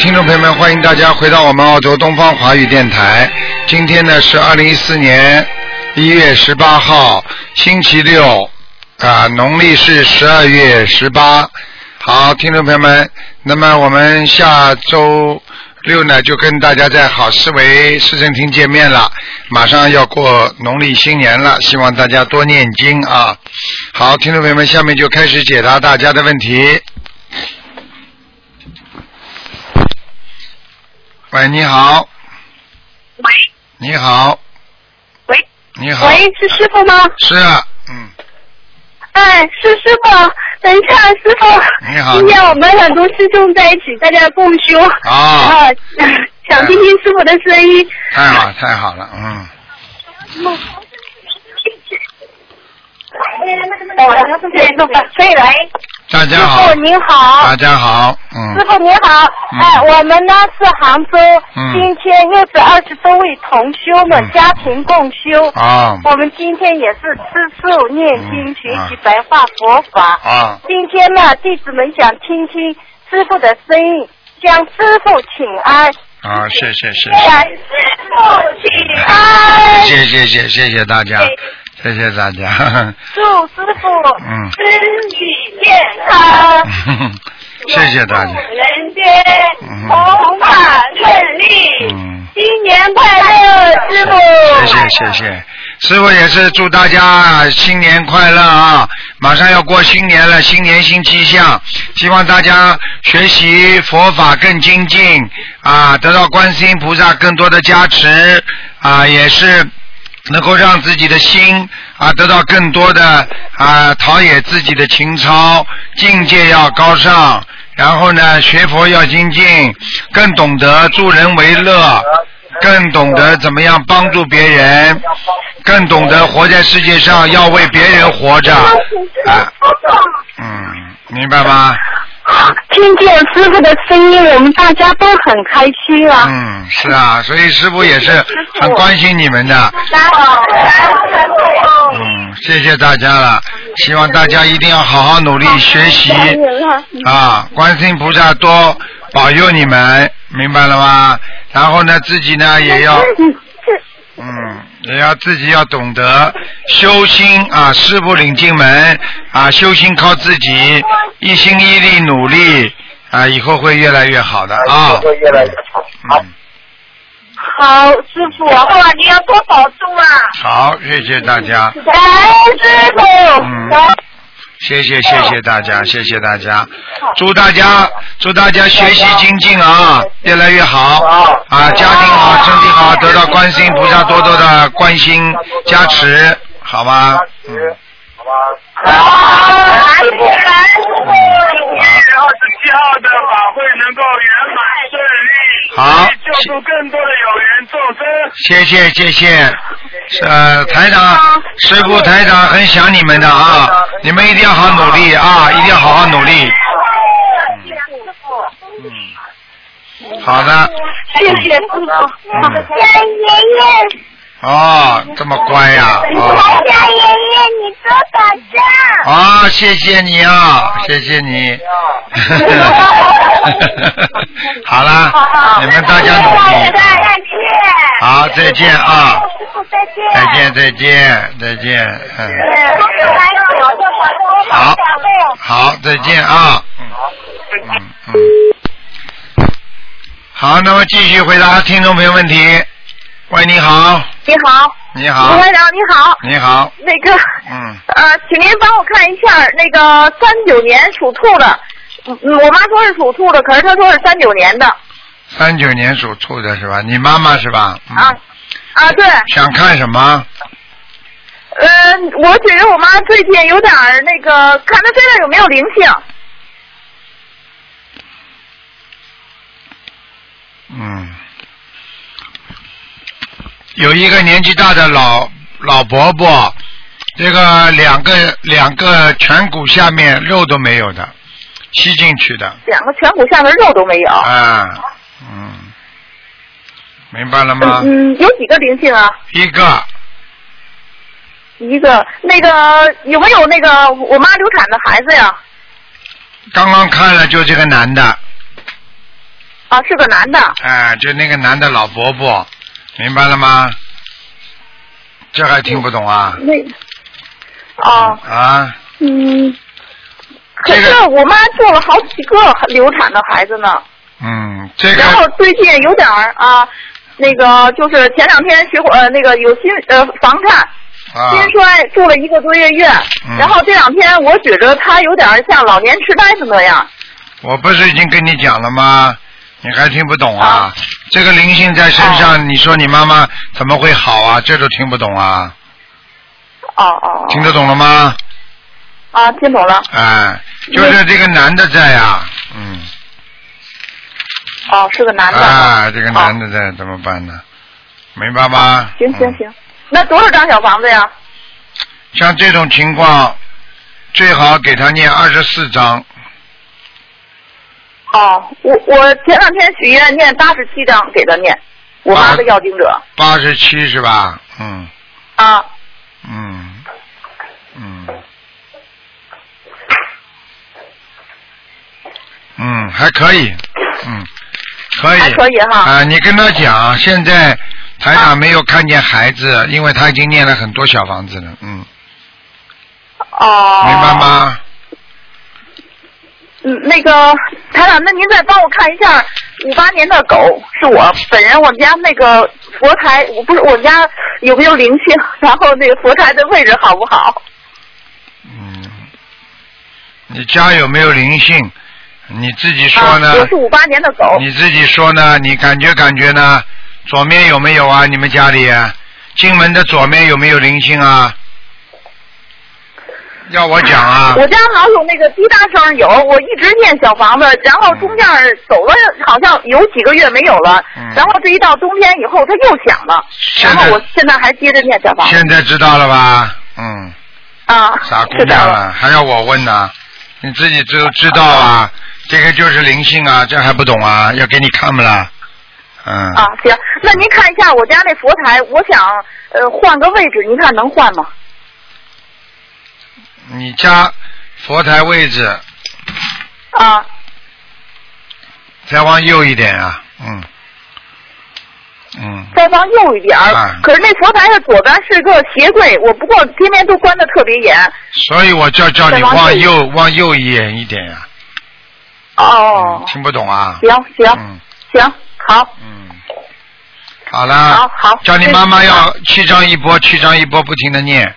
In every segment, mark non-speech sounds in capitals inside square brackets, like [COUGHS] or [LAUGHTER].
听众朋友们，欢迎大家回到我们澳洲东方华语电台。今天呢是二零一四年一月十八号，星期六，啊，农历是十二月十八。好，听众朋友们，那么我们下周六呢就跟大家在好思维市政厅见面了。马上要过农历新年了，希望大家多念经啊。好，听众朋友们，下面就开始解答大家的问题。喂，你好。喂。你好。喂。你好。喂，是师傅吗？是啊，嗯。哎，是师傅。等一下，师傅。你好。今天我们很多师兄在一起，大家共修。啊。[LAUGHS] 啊，想听听师傅的声音。太好，太好了，嗯。可以来。大家好。师傅您好。大家好，嗯。师傅您好，哎，我们呢是杭州，嗯今天又是二十多位同修们家庭共修。啊我们今天也是吃素、念经、嗯学习白话佛法。啊，今天呢，弟子们想听听师傅的声音，向师傅请安。啊，谢谢谢向师傅请安。谢谢谢谢谢大家，谢谢大家，祝师傅嗯身体健康。[LAUGHS] 谢谢大家，人间嗯红法顺利，嗯，新年快乐，师傅。谢谢谢谢，师傅也是祝大家新年快乐啊！马上要过新年了，新年新气象，希望大家学习佛法更精进啊，得到观世音菩萨更多的加持啊，也是能够让自己的心啊得到更多的啊陶冶自己的情操，境界要高尚，然后呢学佛要精进，更懂得助人为乐。更懂得怎么样帮助别人，更懂得活在世界上要为别人活着，啊，嗯，明白吗？听见师傅的声音，我们大家都很开心啊。嗯，是啊，所以师傅也是很关心你们的，嗯，谢谢大家了，希望大家一定要好好努力学习。啊，观世音菩萨多保佑你们，明白了吗？然后呢，自己呢也要。嗯，也要自己要懂得修心啊，师傅领进门啊，修心靠自己，一心一力努力啊，以后会越来越好的啊。会越来越好。嗯，好，师傅，哇，你要多保重啊！好，谢谢大家，感恩师傅。嗯谢谢谢谢大家，谢谢大家，祝大家祝大家学习精进啊，越来越好。啊，家庭好，身体好，得到观世音菩萨多多的关心加持，好吗？嗯。好吧。好，师傅，感恩师傅。二十七号的法会能够圆满顺利，好救助更多的有缘众生。谢谢谢谢，呃，台长师傅台长很想你们的啊，你们一定要好好努力啊，一定要好好努力。嗯，好的，谢谢师傅。嗯江爷爷，哦，这么乖呀、哦，江爷爷，你多保重。啊，谢谢你啊，谢谢你。[LAUGHS] 好了，你们大家努力。再见。好，再见啊，再见。再见再见再见，嗯，好好，好，再见啊，嗯嗯嗯，好，那么继续回答听众朋友问题。喂，你好，你好，你好吴，台长，你好。你好，那个，嗯，呃，请您帮我看一下那个三九年属兔的。我妈说是属兔的，可是她说是三九年的。三九年属兔的是吧？你妈妈是吧？嗯啊啊，对，想看什么？呃，我觉得我妈最近有点儿那个，看她身上有没有灵性。嗯，有一个年纪大的老老伯伯，这个两个两个颧骨下面肉都没有的，吸进去的，两个颧骨下面肉都没有。啊，嗯，明白了吗？嗯，有几个灵性啊？一个一个，那个有没有那个我妈流产的孩子呀？刚刚看了就这个男的，啊，是个男的。哎，就那个男的老伯伯，明白了吗？这还听不懂啊？那哦，啊，嗯，可这个是我妈做了好几个流产的孩子呢，嗯，这个然后最近有点儿啊，那个就是前两天血管呃那个有心呃房颤。啊，心衰住了一个多月院，嗯然后这两天我觉着他有点像老年痴呆的那样。我不是已经跟你讲了吗？你还听不懂啊？啊这个灵性在身上，你说你妈妈怎么会好啊？这都听不懂啊？哦哦。听得懂了吗？啊，听懂了。哎，就是这个男的在呀、嗯，哦，是个男的。啊，这个男的。的在怎么办呢？明白吗？嗯行行行，那多少张小房子呀？像这种情况，最好给他念二十四章。哦，我我前两天许愿念八十七张给他念，我妈的要经者。八十七是吧？嗯啊，嗯嗯嗯，还可以，嗯，可以，还可以哈啊，你跟他讲，现在台长没有看见孩子，因为他已经念了很多小房子了，嗯，哦。明白？吗？嗯，那个台长，那您再帮我看一下，五八年的狗是我本人，我们家那个佛台，我不是我们家有没有灵性？然后那个佛台的位置好不好？嗯，你家有没有灵性？你自己说呢啊？我是五八年的狗。你自己说呢？你感觉感觉呢？左面有没有啊？你们家里进门的左面有没有灵性啊？要我讲啊？我家老有那个滴答声，有我一直念小房子，然后中间走了好像有几个月没有了，嗯然后这一到冬天以后它又响了，然后我现在还接着念小房子现在知道了吧？嗯，啊，傻姑娘了，还要我问呢？你自己知知道啊？这个就是灵性啊，这还不懂啊？要给你看不啦？嗯，啊，行，那您看一下我家那佛台，我想呃换个位置，您看能换吗？你家佛台位置啊，再往右一点啊，嗯，嗯，再往右一点儿。啊。可是那佛台的左边是个鞋柜，我不过天天都关的特别严。所以我叫叫你往往右右往右一点一点呀、哦。嗯，听不懂啊？行行嗯。行，好，嗯，好了，好好叫你妈妈要七张一波，七张一波不停的念，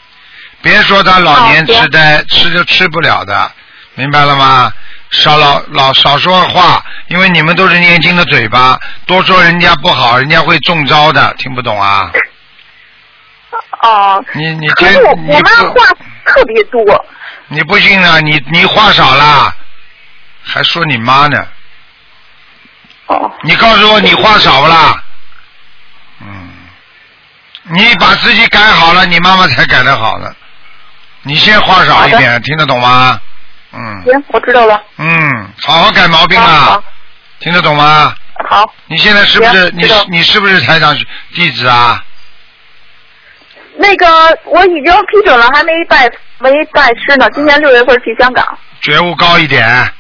别说他老年痴呆，吃就吃不了的，明白了吗？少老老少说话，因为你们都是年轻的嘴巴，多说人家不好，人家会中招的，听不懂啊？哦。你你天可是我妈话特别多。你不信啊？你你话少啦，还说你妈呢？哦。你告诉我你话少不啦？嗯，你把自己改好了，你妈妈才改得好呢。你先话少一点，听得懂吗？嗯行，我知道了。嗯，好好改毛病啊，听得懂吗？好，你现在是不是你行知道你是不是台长弟子啊？那个我已经批准了，还没拜没拜师呢。今年六月份去香港。觉悟高一点，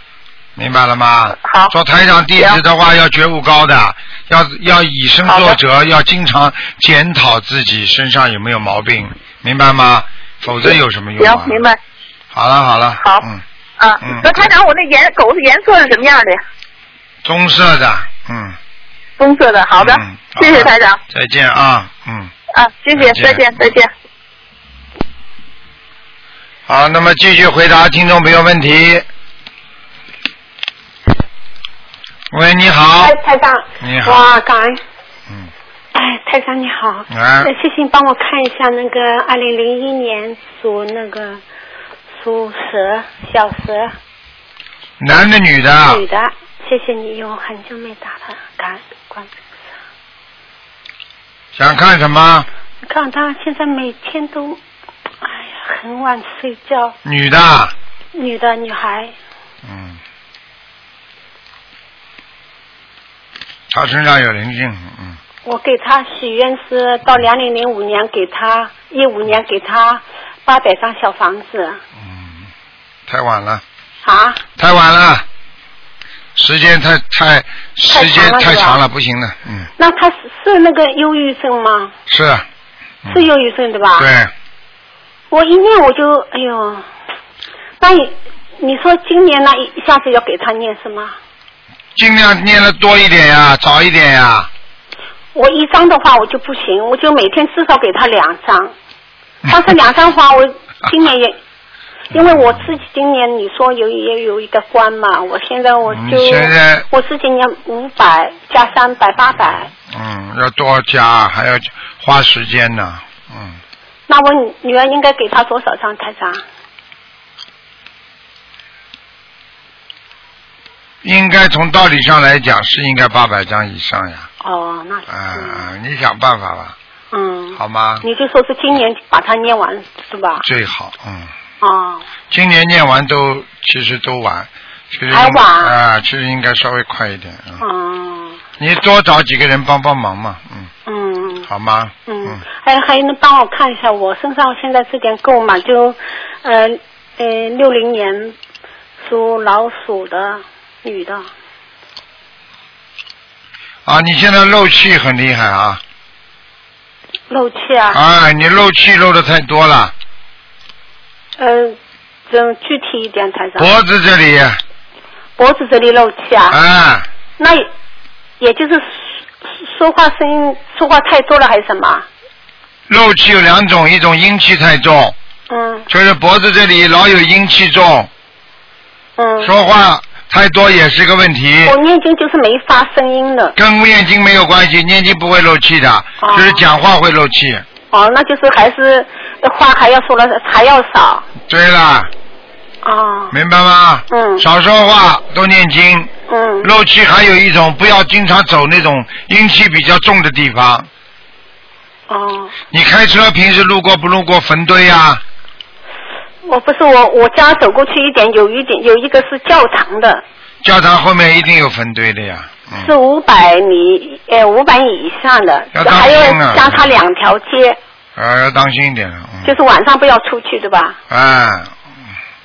明白了吗？好做台长弟子的话，要觉悟高的，要要以身作则，要经常检讨自己身上有没有毛病，明白吗？否则有什么用啊？行，明白。好了好了，好嗯，啊嗯，那台长，我那颜狗的颜色是什么样的呀？棕色的，嗯，棕色的。好的嗯，谢谢台长。再见啊，嗯，啊，谢谢，再见再见，好，那么继续回答听众朋友问题。喂，你好哎，，台长，你好哇，感恩，嗯，哎，台长你好，啊。呃谢谢你帮我看一下那个二零零一年属那个属蛇小蛇。男的女的？女的，谢谢你，因为我很久没打了，感恩关。注。想看什么？你看他现在每天都，哎呀，很晚睡觉，女的，女的女孩，嗯，他身上有灵性，嗯，我给他许愿是到两零零五年给他一五年给他八百张小房子嗯，太晚了，啊。太晚了，时间太太时间太长了，不行了，嗯，那他是是那个忧郁症吗？是，嗯是忧郁症对吧？。对，我一念我就哎呦，那你你说今年那一一下子要给他念什么？尽量念的多一点呀，早一点呀，我一张的话我就不行，我就每天至少给他两张。但是两张的话，我今年也，[LAUGHS] 因为我自己今年你说有也有一个关嘛，我现在我就嗯现在我自己年五百加三百八百，嗯，要多加，还要花时间呢，嗯，那我女女儿应该给她多少张台长？应该从道理上来讲是应该八百张以上呀，哦，那啊、嗯你想办法吧，嗯，好吗？你就说是今年把它念完是吧？最好，嗯，哦，今年念完都其实都晚，其实还晚？啊、其实应该稍微快一点，嗯，嗯你多找几个人帮帮忙嘛，嗯，嗯。好吗？嗯，还还能帮我看一下我身上现在这点够吗？就呃呃六零年属老鼠的女的，啊，你现在漏气很厉害啊，漏气啊，哎，你漏气漏的太多了，呃，这具体一点台长，脖子这里，脖子这里漏气啊，啊，那也也就是说说话声音说话太多了还是什么？漏气有两种，一种阴气太重，嗯。就是脖子这里老有阴气重，嗯，说话太多也是个问题。我念经就是没发声音的，跟念经没有关系，念经不会漏气的，哦就是讲话会漏气。哦，那就是还是话还要说了还要少，对了，哦，明白吗？嗯少说话，多念经。嗯漏气还有一种，不要经常走那种阴气比较重的地方。哦。你开车平时路过不路过坟堆啊？我不是我，我家走过去一点，有一点有一个是教堂的，教堂后面一定有坟堆的呀。嗯。是五百米，呃，五百米以上的，还有心啊加它两条街，啊，要当心一点了。嗯。就是晚上不要出去，对吧？哎，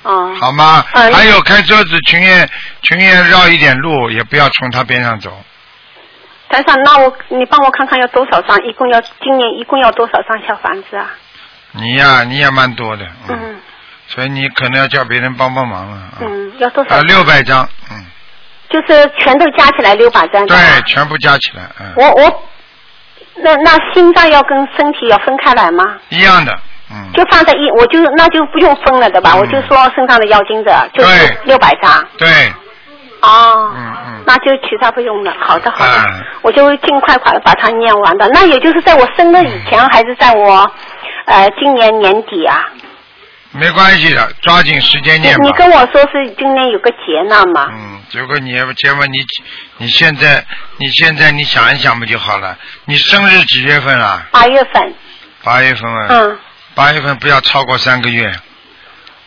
哦。好吗？嗯还有开车子情愿情愿绕一点路，也不要从他边上走。台上，那我你帮我看看要多少张？一共要今年一共要多少张小房子啊？你呀，你也蛮多的。嗯。嗯所以你可能要叫别人帮帮忙了。啊嗯，要多少？啊，六百张，嗯，就是全都加起来六百张。对，全部加起来，嗯，我我那那心脏要跟身体要分开来吗？一样的，嗯，就放在一，我就那就不用分了，对吧？嗯我就说身上的妖精者就是对六百张。对，哦。嗯嗯，那就其他不用了。好的，好的，嗯我就会尽快快把它念完的。那也就是在我生日以前，还是在我呃今年年底啊？没关系的，抓紧时间念吧。你跟我说是今年有个劫难嘛？嗯，结果你结果你你现在你现在你想一想不就好了？你生日几月份啊？八月份。八月份啊。嗯。八月份不要超过三个月，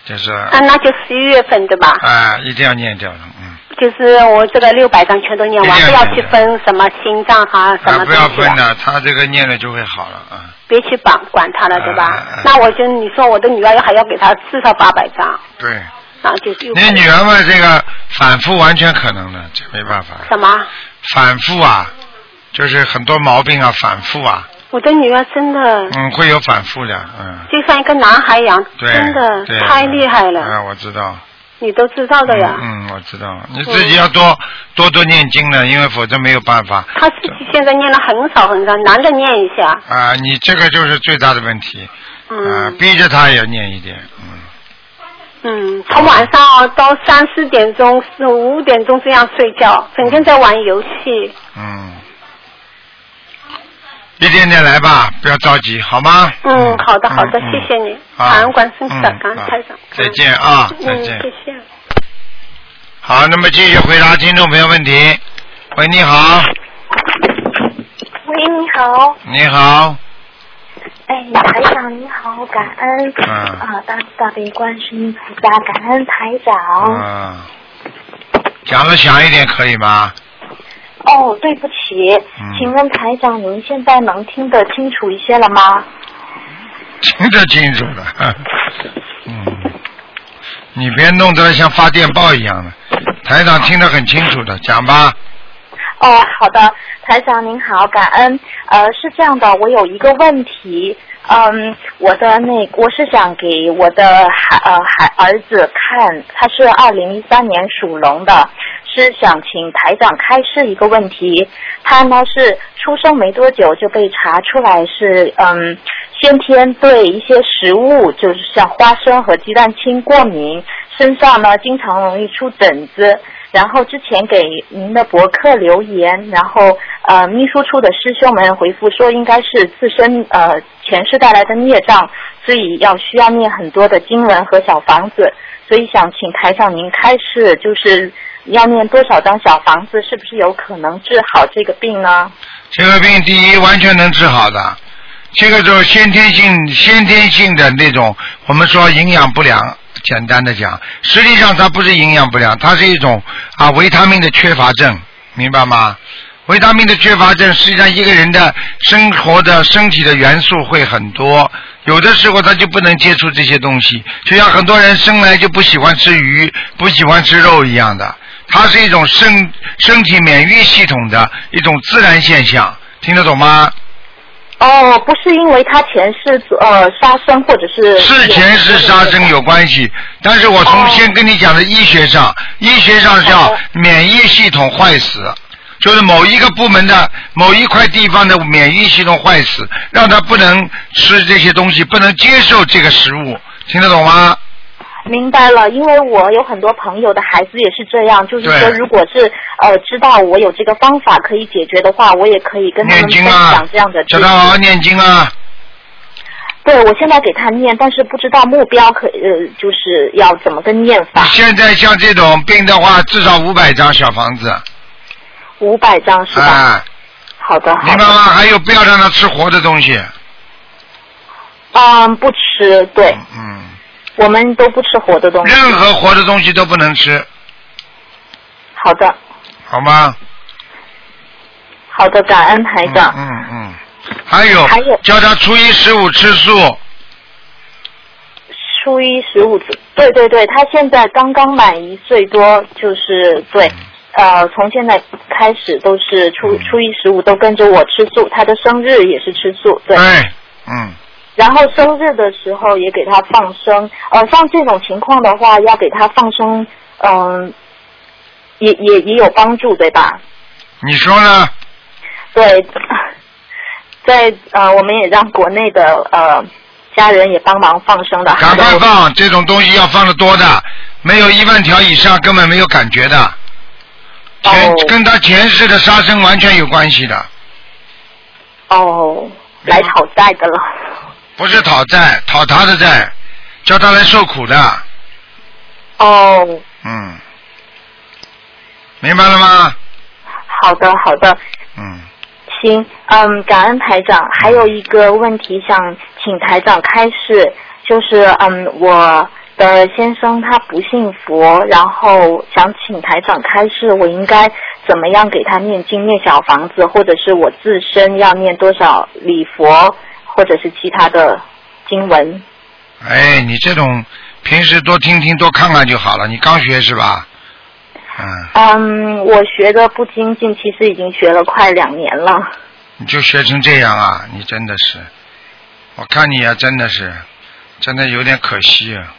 就是啊，那就十一月份对吧？啊，一定要念掉了，嗯，就是我这个六百张全都念完，不要去分什么心脏啊什啊，么不要分的，他这个念了就会好了啊。别去管管他了，对吧？啊啊？那我就你说我的女儿还要给他至少八百张，对，那就是你女儿嘛，这个反复完全可能的，这没办法。什么？反复啊，就是很多毛病啊，反复啊，我的女儿真的。嗯，会有反复的，嗯，就像一个男孩一样，对，真的太厉害了，啊，我知道，你都知道的呀。嗯，我知道，你自己要多多多念经了，因为否则没有办法他自己现在念了很少很少，难得念一下。啊，你这个就是最大的问题，啊，嗯逼着他也要念一点，嗯，嗯，从晚上到三四点钟、四五点钟这样睡觉，整天在玩游戏。嗯，一点点来吧，不要着急，好吗？嗯，好的好的，嗯谢谢你，好感恩观世音菩萨，嗯好感恩台长。再见啊，再嗯，见。谢谢。好，那么继续回答听众朋友问题。喂，你好，喂，你好，你好，哎，台长你好，感恩、嗯啊大慈大悲观世音菩萨，感恩台长。嗯，讲的响一点可以吗？哦，对不起，嗯请问台长您现在能听得清楚一些了吗？听得清楚的，嗯，你别弄得像发电报一样的，台长听得很清楚的，讲吧。哦，好的，台长您好，感恩。呃，是这样的，我有一个问题，嗯，我的那我是想给我的孩呃孩儿子看，他是二零一三年属龙的，是想请台长开示一个问题。他呢是出生没多久就被查出来是嗯先天对一些食物，就是像花生和鸡蛋清过敏，身上呢经常容易出疹子。然后之前给您的博客留言，然后呃秘书处的师兄们回复说应该是自身呃前世带来的孽障，所以要需要念很多的经文和小房子，所以想请台长您开示，就是要念多少张小房子，是不是有可能治好这个病呢？这个病第一完全能治好的，这个就是先天性、先天性的那种，我们说营养不良。简单的讲，实际上它不是营养不良，它是一种啊维他命的缺乏症，明白吗？维他命的缺乏症，实际上一个人的生活的身体的元素会很多，有的时候他就不能接触这些东西，就像很多人生来就不喜欢吃鱼、不喜欢吃肉一样的，它是一种身身体免疫系统的一种自然现象，听得懂吗？哦，不是因为他前世呃杀生或者是是前世杀生有关系，但是我从先跟你讲的医学上，医学上叫免疫系统坏死，就是某一个部门的某一块地方的免疫系统坏死，让他不能吃这些东西，不能接受这个食物，听得懂吗？明白了，因为我有很多朋友的孩子也是这样，就是说，如果是呃知道我有这个方法可以解决的话，我也可以跟他们分享这样的。叫他好好念经啊！对，我现在给他念，但是不知道目标可呃就是要怎么个念法。现在像这种病的话，至少五百张小房子。五百张是吧？啊。好的。明白吗？还有，不要让他吃活的东西。嗯，不吃，对。嗯。我们都不吃活的东西。任何活的东西都不能吃。好的。好吗？好的，感恩台长。嗯嗯。还有。还有。叫他初一十五吃素。初一十五，对对对，他现在刚刚满一岁多，就是对，呃，从现在开始都是初初一十五都跟着我吃素，他的生日也是吃素，对。对，嗯。然后生日的时候也给他放生，呃，像这种情况的话，要给他放生，嗯，也也也有帮助，对吧？你说呢？对，[LAUGHS] 在呃，我们也让国内的呃家人也帮忙放生的。赶快放，这种东西要放的多的，没有一万条以上根本没有感觉的，前跟他前世的杀生完全有关系的。哦，来讨债的了。不是讨债，讨他的债，叫他来受苦的。哦。嗯。明白了吗？好的，好的。嗯。行，嗯，感恩台长。还有一个问题想请台长开示，就是嗯，我的先生他不信佛，然后想请台长开示，我应该怎么样给他念经、念小房子，或者是我自身要念多少礼佛？或者是其他的经文。哎，你这种平时多听听、多看看就好了。你刚学是吧？嗯。嗯，我学的不精进，其实已经学了快两年了。你就学成这样啊？你真的是，我看你啊，真的是，真的有点可惜啊。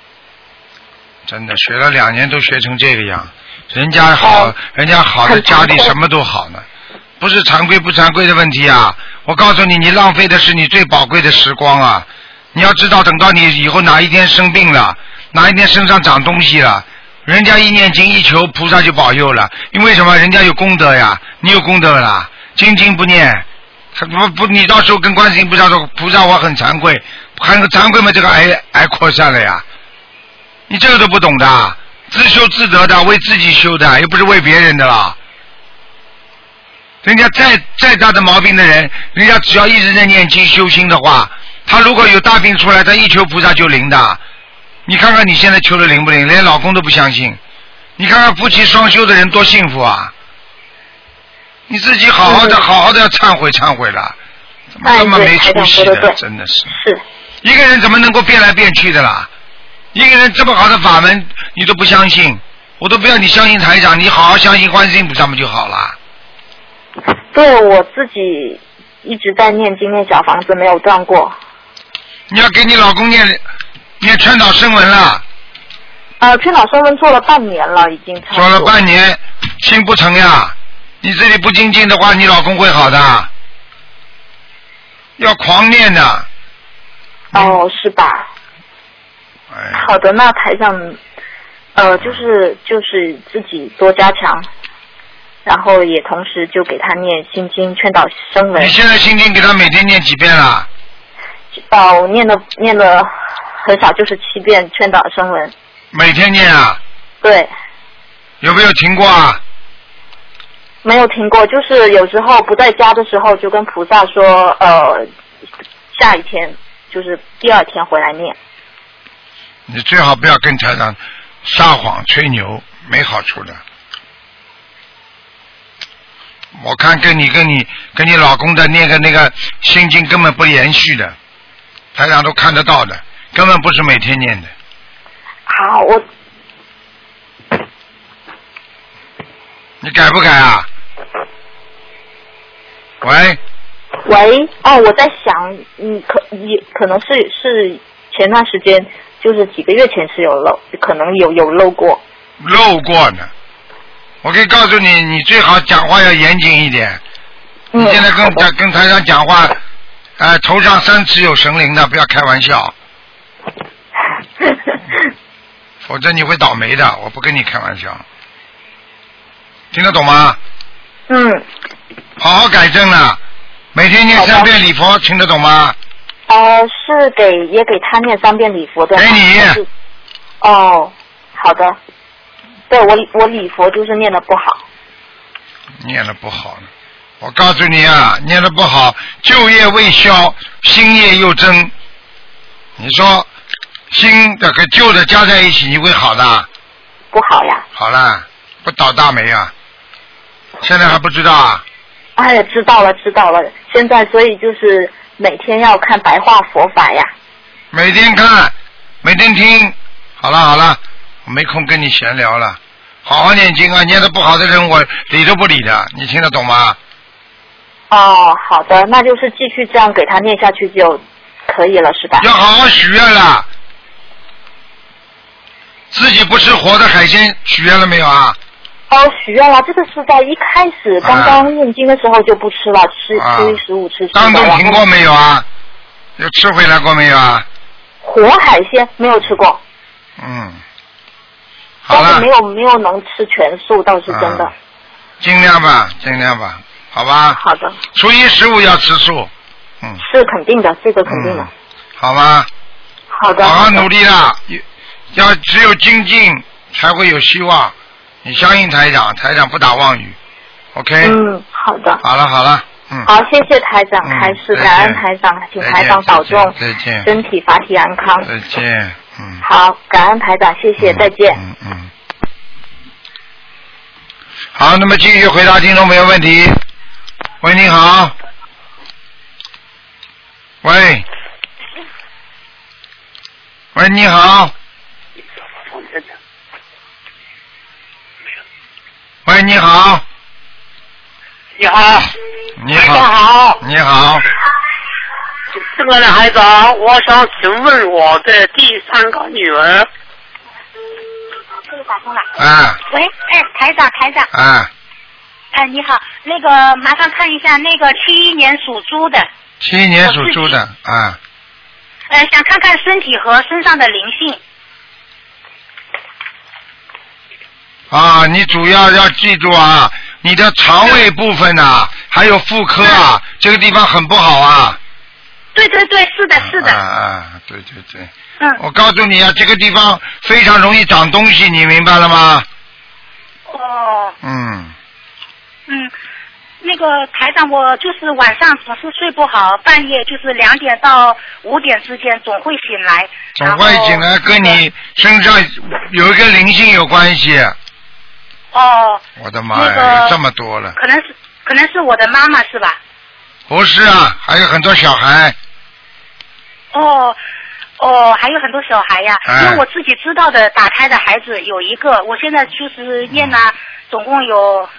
真的学了两年都学成这个样，人家好，人家好的家里什么都好呢。不是常规不常规的问题啊！我告诉你，你浪费的是你最宝贵的时光啊！你要知道，等到你以后哪一天生病了，哪一天身上长东西了，人家一念经一求菩萨就保佑了。因为什么？人家有功德呀，你有功德了，经经不念，不不，你到时候跟观世音菩萨说，菩萨我很惭愧，很惭愧嘛，这个癌癌扩散了呀！你这个都不懂的，自修自得的，为自己修的，又不是为别人的了。人家再再大的毛病的人，人家只要一直在念经修心的话，他如果有大病出来，他一求菩萨就灵的。你看看你现在求的灵不灵？连老公都不相信。你看看夫妻双修的人多幸福啊！你自己好好的好好的要忏悔忏悔了，怎么这么没出息的？真的是。是。一个人怎么能够变来变去的啦？一个人这么好的法门，你都不相信？我都不要你相信台长，你好好相信观世音菩萨不就好了？对我自己一直在念经念小房子，没有断过。你要给你老公念念劝导声文了，呃，劝导声文做了半年了，已经差不多。说了半年，心不成呀。你这里不精进的话，你老公会好的。要狂念的，哦，是吧？哎，好的，那台上，呃，就是就是自己多加强，然后也同时就给他念心经、劝导声闻你。现在心经给他每天念几遍啊？哦，念的念的很少，就是七遍劝导声闻。每天念啊？对，有没有停过啊？没有停过，就是有时候不在家的时候，就跟菩萨说，呃，下一天就是第二天回来念。你最好不要跟台长撒谎吹牛，没好处的。我看跟你跟你跟你老公的那个那个心经根本不连续的，台长都看得到的，根本不是每天念的。好，我你改不改啊？喂，喂，哦，我在想，你，可也可能是是前段时间，就是几个月前是有漏，可能有有漏过。漏过呢。我可以告诉你，你最好讲话要严谨一点。嗯，你现在跟好的跟台上讲话，呃，头上三尺有神灵的，不要开玩笑，[LAUGHS] 否则你会倒霉的。我不跟你开玩笑，听得懂吗？嗯，好好改正了，每天念三遍礼佛，听得懂吗？呃，是给也给他念三遍礼佛的？给你哦，好的。对我我礼佛就是念的不好。念的不好呢，我告诉你啊，念的不好，旧业未消，新业又增。你说新的和旧的加在一起，你会好的？不好呀。好了，不倒大霉啊！现在还不知道啊？哎呀，知道了知道了，现在所以就是每天要看白话佛法呀。每天看，每天听。好了好了，我没空跟你闲聊了。好好念经啊！念的不好的人，我理都不理的，你听得懂吗？哦，好的，那就是继续这样给他念下去就可以了，是吧？要好好许愿了。自己不吃活的海鲜，许愿了没有啊？哦，许愿了，这个是在一开始刚刚念经的时候就不吃了，吃啊初一十五吃当中停过没有啊？有吃回来过没有啊？活海鲜没有吃过，嗯，好了但是没，有没有能吃全素，倒是真的。啊尽量吧，尽量吧，好吧。好的，初一十五要吃素，嗯，是肯定的，这个肯定的。嗯好吗？好的，好好努力啦，要只有精进才会有希望。你相信台长，台长不打妄语，OK？嗯，好的。好了好了，嗯。好，谢谢台长嗯开示，感恩台长，请台长保重，再见身体法体安康。再见，嗯。好，感恩台长，谢谢，嗯再见。嗯嗯。好，那么继续回答听众朋友问题。喂，你好。喂。喂，你好。喂，你好。你好，你。好，你好。这个呢，台长，我想请问我的第三个女儿，这个打通了。啊。喂，哎，台长，台长，啊，哎，你好，那个麻烦看一下那个七一年属猪的，七一年属猪的啊，呃，想看看身体和身上的灵性。啊，你主要要记住啊，你的肠胃部分呐、还有妇科啊，这个地方很不好啊。对对对，是的，是啊的，啊，对对对，嗯，我告诉你啊，这个地方非常容易长东西，你明白了吗？哦，嗯，嗯，那个台长，我就是晚上总是睡不好，半夜就是两点到五点之间总会醒来，总会醒来跟你身上有一个灵性有关系。哦，我的妈呀，那个这么多了！可能是可能是我的妈妈是吧？不是啊，还有很多小孩。哦，哦，还有很多小孩呀，哎因为我自己知道的打胎的孩子有一个，我现在就是念了，总共有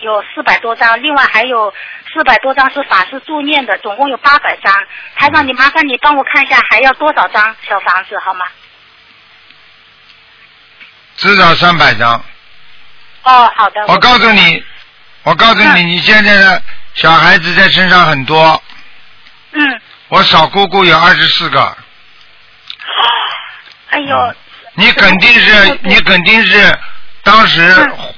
有四百多张，另外还有四百多张是法师助念的，总共有八百张。台长，你麻烦你帮我看一下还要多少张小房子好吗？至少三百张。哦，好的。我告诉你，我告诉你，嗯你现在的小孩子在身上很多，嗯，我少姑姑有二十四个，哎呦，你肯定是你肯定是当时嗯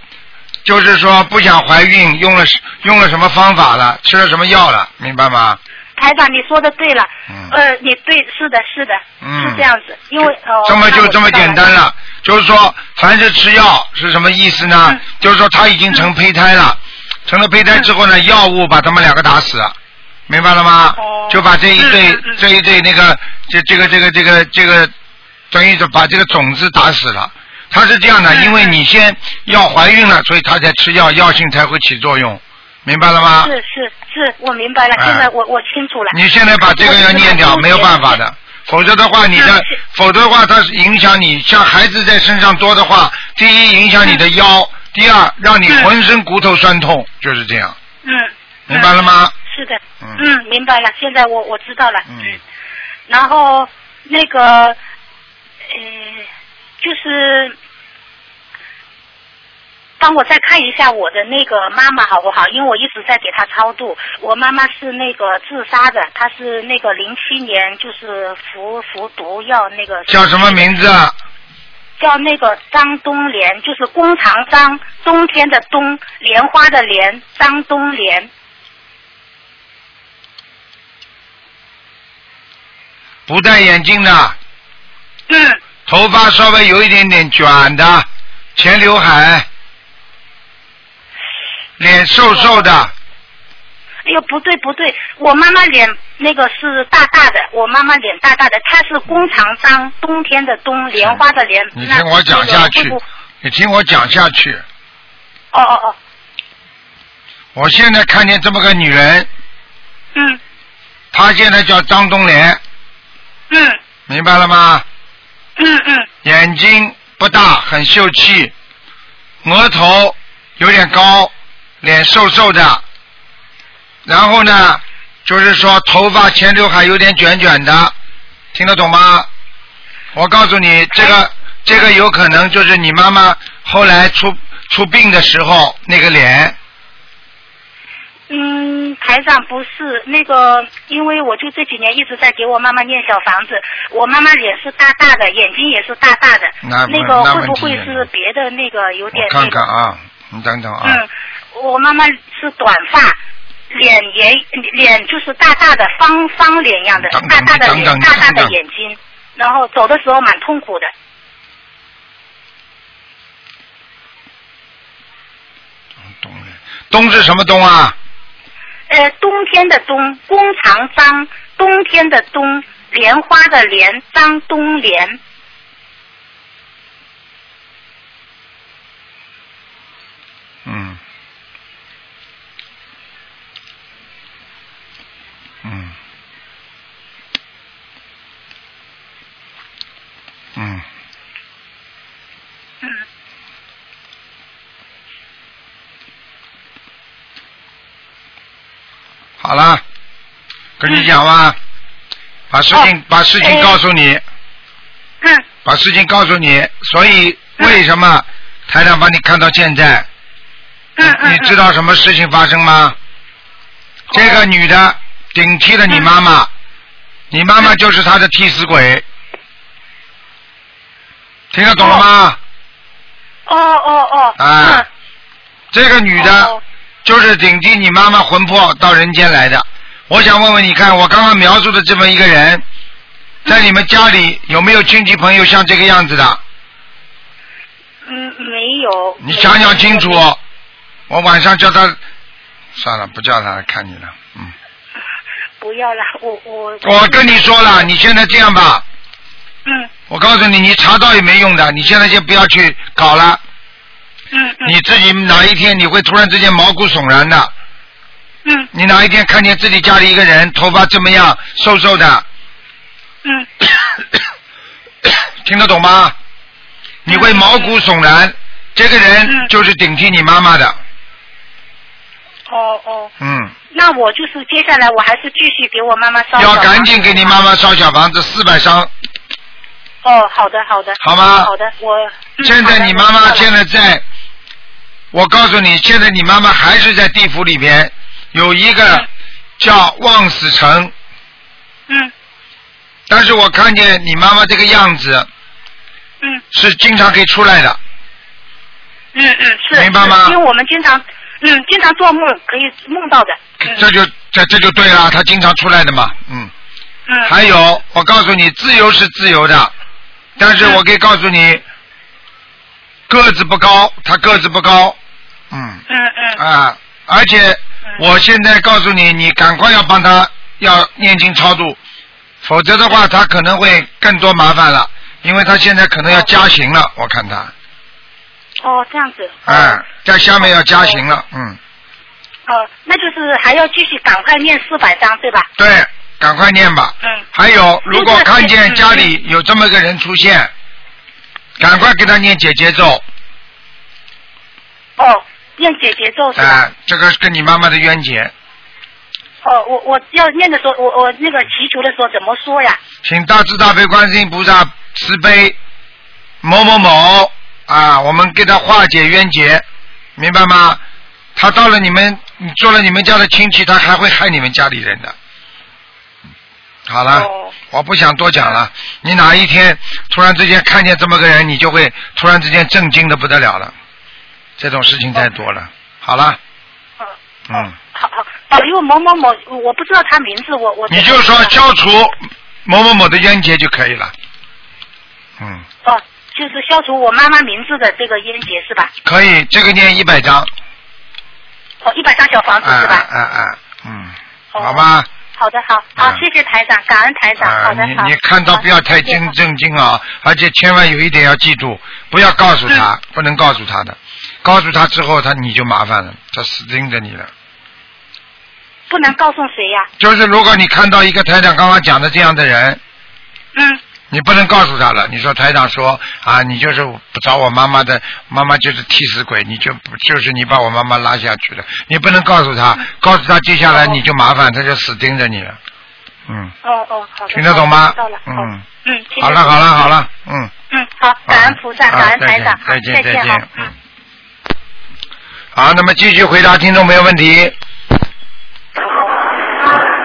就是说不想怀孕，用了用了什么方法了，吃了什么药了，明白吗？台长，你说的对了。嗯呃，你对，是的，是的，嗯是这样子，因为哦，这么就这么简单了，就是说，凡是吃药是什么意思呢？嗯就是说他已经成胚胎了，成了胚胎之后呢，药物把他们两个打死，明白了吗？哦。就把这一对、这一对那个这这个这个这个这个，等于是把这个种子打死了。他是这样的，嗯因为你先要怀孕了，所以他才吃药，药性才会起作用，明白了吗？是是是，我明白了，哎。现在我我清楚了。你现在把这个要念掉，没有办法的，否则的话，你的否则的话，它是影响你，像孩子在身上多的话，第一影响你的腰，第二让你浑身骨头酸痛，就是这样，嗯，明白了吗？是的，嗯嗯，明白了，现在我我知道了，嗯然后那个，呃，就是帮我再看一下我的那个妈妈好不好？因为我一直在给她超度。我妈妈是那个自杀的，她是那个零七年就是服服毒药那个。叫什么名字？啊？叫那个张冬莲，就是弓长张，冬天的冬，莲花的莲，张冬莲。不戴眼镜的，嗯，头发稍微有一点点卷的，前刘海，脸瘦瘦的，哎呦，不对不对，我妈妈脸那个是大大的，我妈妈脸大大的，她是弓长张，冬天的冬，莲花的莲。你听我讲下去你听我讲下去。哦哦哦，我现在看见这么个女人，嗯。她现在叫张冬莲，嗯明白了吗？嗯嗯眼睛不大，很秀气，额头有点高，脸瘦瘦的，然后呢，就是说头发前刘海有点卷卷的，听得懂吗？我告诉你，这个这个有可能就是你妈妈后来出出病的时候那个脸，嗯，台长不是那个，因为我就这几年一直在给我妈妈念小房子，我妈妈脸是大大的，眼睛也是大大的，那个会不会是别的那个有点看那个？看啊，你等等啊，嗯，我妈妈是短发，脸也脸就是大大的方方脸一样的，大大的脸，大大的眼睛，然后走的时候蛮痛苦的。冬莲，冬是什么冬啊？冬天的冬，弓长张，冬天的冬，莲花的莲，张冬莲。嗯，嗯，嗯好了，跟你讲吧，把事情、哦把事情哎告诉你，嗯。把事情告诉你，所以为什么台长把你看到现在？嗯嗯，你知道什么事情发生吗？这个女的顶替了你妈妈，你妈妈就是她的替死鬼，听得懂了吗？哦。哦哦，啊嗯。这个女的哦就是顶替你妈妈魂魄到人间来的。我想问问你看，我刚刚描述的这么一个人，在你们家里有没有亲戚朋友像这个样子的？嗯，没有。你想想清楚。我晚上叫他，算了，不叫他来看你了。嗯，不要了，我我。我跟你说了，你现在这样吧，嗯我告诉你，你查到也没用的，你现在就不要去搞了。嗯嗯。你自己哪一天你会突然之间毛骨悚然的？嗯你哪一天看见自己家里一个人头发这么样，瘦瘦的，嗯 [COUGHS] 听得懂吗？你会毛骨悚然，这个人嗯就是顶替你妈妈的，哦哦，嗯，那我就是接下来我还是继续给我妈妈烧。要赶紧给你妈。妈烧小房子四百张。哦，好的好的。好吗好的，我。嗯现在你妈妈现。在在，我告诉你，现在你妈妈还是在地府里边有一个嗯叫望死城，嗯但是我看见你妈妈这个样子嗯是经常可以出来的，嗯嗯，是。明白吗因为我们经常嗯经常做梦可以梦到的。嗯这就这这就对了，她经常出来的嘛，嗯。嗯。还有，我告诉你，自由是自由的，但是我可以告诉你，个子不高，她个子不高，嗯。嗯嗯。啊，而且我现在告诉你，你赶快要帮他要念经超度，否则的话，他可能会更多麻烦了，因为他现在可能要加刑了，我看他，哦，这样子。哎，在下面要加刑了，嗯，哦，那就是还要继续赶快念四百章，对吧？对，赶快念吧。嗯。还有，如果看见嗯家里有这么个人出现，赶快给他念姐姐咒，哦，念姐姐咒是吧？啊，这个跟你妈妈的冤结，哦，我我要念的时候，我我那个祈求的时候怎么说呀？请大慈大悲观世音菩萨慈悲某某某啊，我们给他化解冤结，明白吗？他到了你们，你做了你们家的亲戚，他还会害你们家里人的。好了，哦我不想多讲了。你哪一天突然之间看见这么个人，你就会突然之间震惊的不得了了。这种事情太多了。好了，嗯嗯，好好保佑某某某，我不知道他名字，我我你就说消除某某某的冤结就可以了。嗯，哦，就是消除我妈妈名字的这个冤结是吧？可以，这个念一百张。哦，一百张小房子哎是吧？嗯，哦好吧。好的，好，好，嗯谢谢台长，感恩台长，啊，好的，好。你你看到不要太好谢谢震震惊啊，而且千万有一点要记住，不要告诉嗯他，不能告诉他的，告诉他之后他你就麻烦了，他死盯着你了。不能告诉谁呀？就是如果你看到一个台长刚刚讲的这样的人，嗯，你不能告诉他了。你说台长说啊，你就是不找我妈妈的，妈妈就是替死鬼，你就不就是你把我妈妈拉下去了，你不能告诉他，告诉他接下来你就麻烦，他就死盯着你了。嗯，哦哦，好的。听得懂吗嗯好嗯，好了好了好。了，嗯。嗯，好，感恩菩萨，啊感恩台长，好再见再见，好再见。嗯。好，那么继续回答听众朋友问题。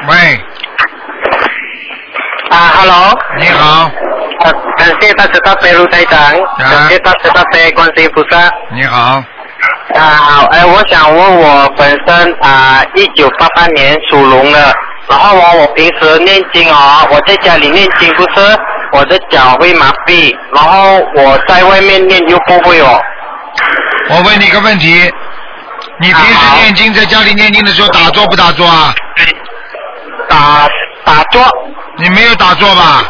喂，啊，Hello，你好，呃感谢大慈大悲卢台长，感谢大慈大悲观世音菩萨。你好，啊，好，哎，我想问我本身啊，一九八八年属龙的，然后我我平时念经哦，我在家里念经不是，我的脚会麻痹，然后我在外面念又不会哦。我问你个问题，你平时念经在家里念经的时候打坐不打坐啊？打打坐你没有打坐吧？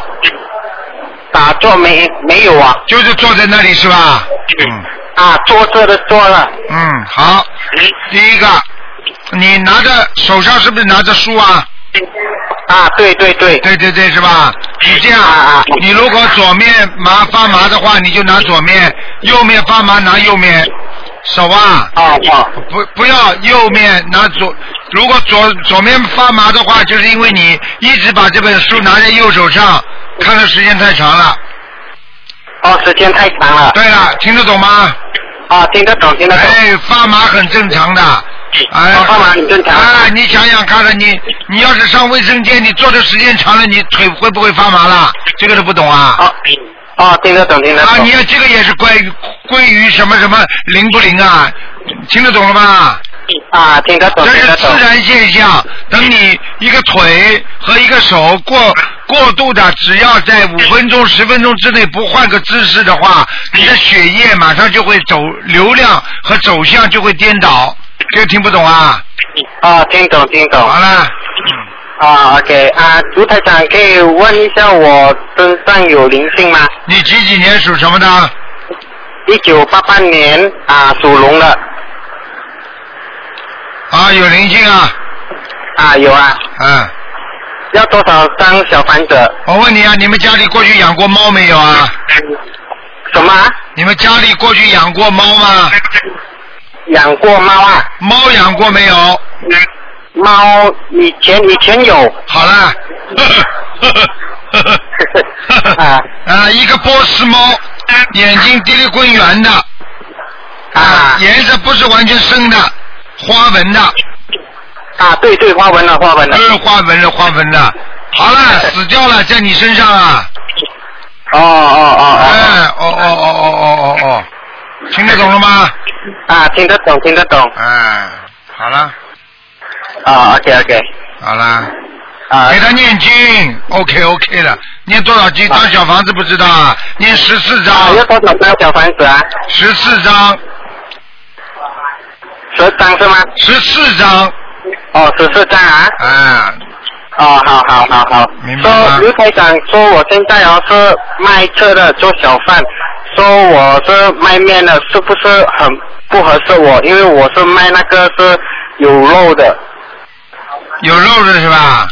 打坐没没有啊？就是坐在那里是吧？嗯啊，坐着的坐了。嗯，好。第一个，你拿着手上是不是拿着书啊？啊，对对对。对对对，是吧？你这样啊啊，你如果左面麻发麻的话，你就拿左面；右面发麻拿右面。手啊，哦哦不不要右面拿左，如果左左面发麻的话，就是因为你一直把这本书拿在右手上，看的时间太长了。哦，时间太长了。对了，听得懂吗？啊，听得懂，听得懂。哎，发麻很正常的。哎，哦发麻很正常哎，你想想看了，你你要是上卫生间，你坐的时间长了，你腿会不会发麻了？这个都不懂啊？哦哦，听得懂，听得懂。啊，你要这个也是关于归于什么什么灵不灵啊？听得懂了吗？啊，听得懂，这是。自然现象。等你一个腿和一个手过过度的，只要在五分钟、十分钟之内不换个姿势的话，你的血液马上就会走流量和走向就会颠倒。这个听不懂啊？啊，听懂，听懂。好了，啊，OK 啊，卢台长可以问一下我身上有灵性吗？你几几年属什么的？一九八八年啊，属龙的啊，有灵性啊，啊，有啊。嗯，要多少张小房子？我问你啊，你们家里过去养过猫没有啊？什么啊？你们家里过去养过猫吗？养过猫啊？猫养过没有？猫以前以前有。好了。啊 [LAUGHS] 啊，一个波斯猫，眼睛滴溜滚圆的，啊颜色不是完全深的，花纹的，啊，对对，花纹了花纹了。呃，花纹了花纹的。好了，死掉了，在你身上啊！哦哦哦哎，哦哦哦哦哦哦哦，听得懂了吗？哦，啊，听得懂听得懂。哎，好了，啊，OK OK，好啦，啊给他念经，OK OK 了，念多少经张小房子不知道啊？念十四啊，章要，多少张小房子啊？十四章，十张是吗？十四张，哦，十四张啊。啊，哦，好好好好。明白吗说刘台长说我现在哦是卖车的，做小贩，说我是卖面的，是不是很不合适我？因为我是卖那个是有肉的。有肉的是吧？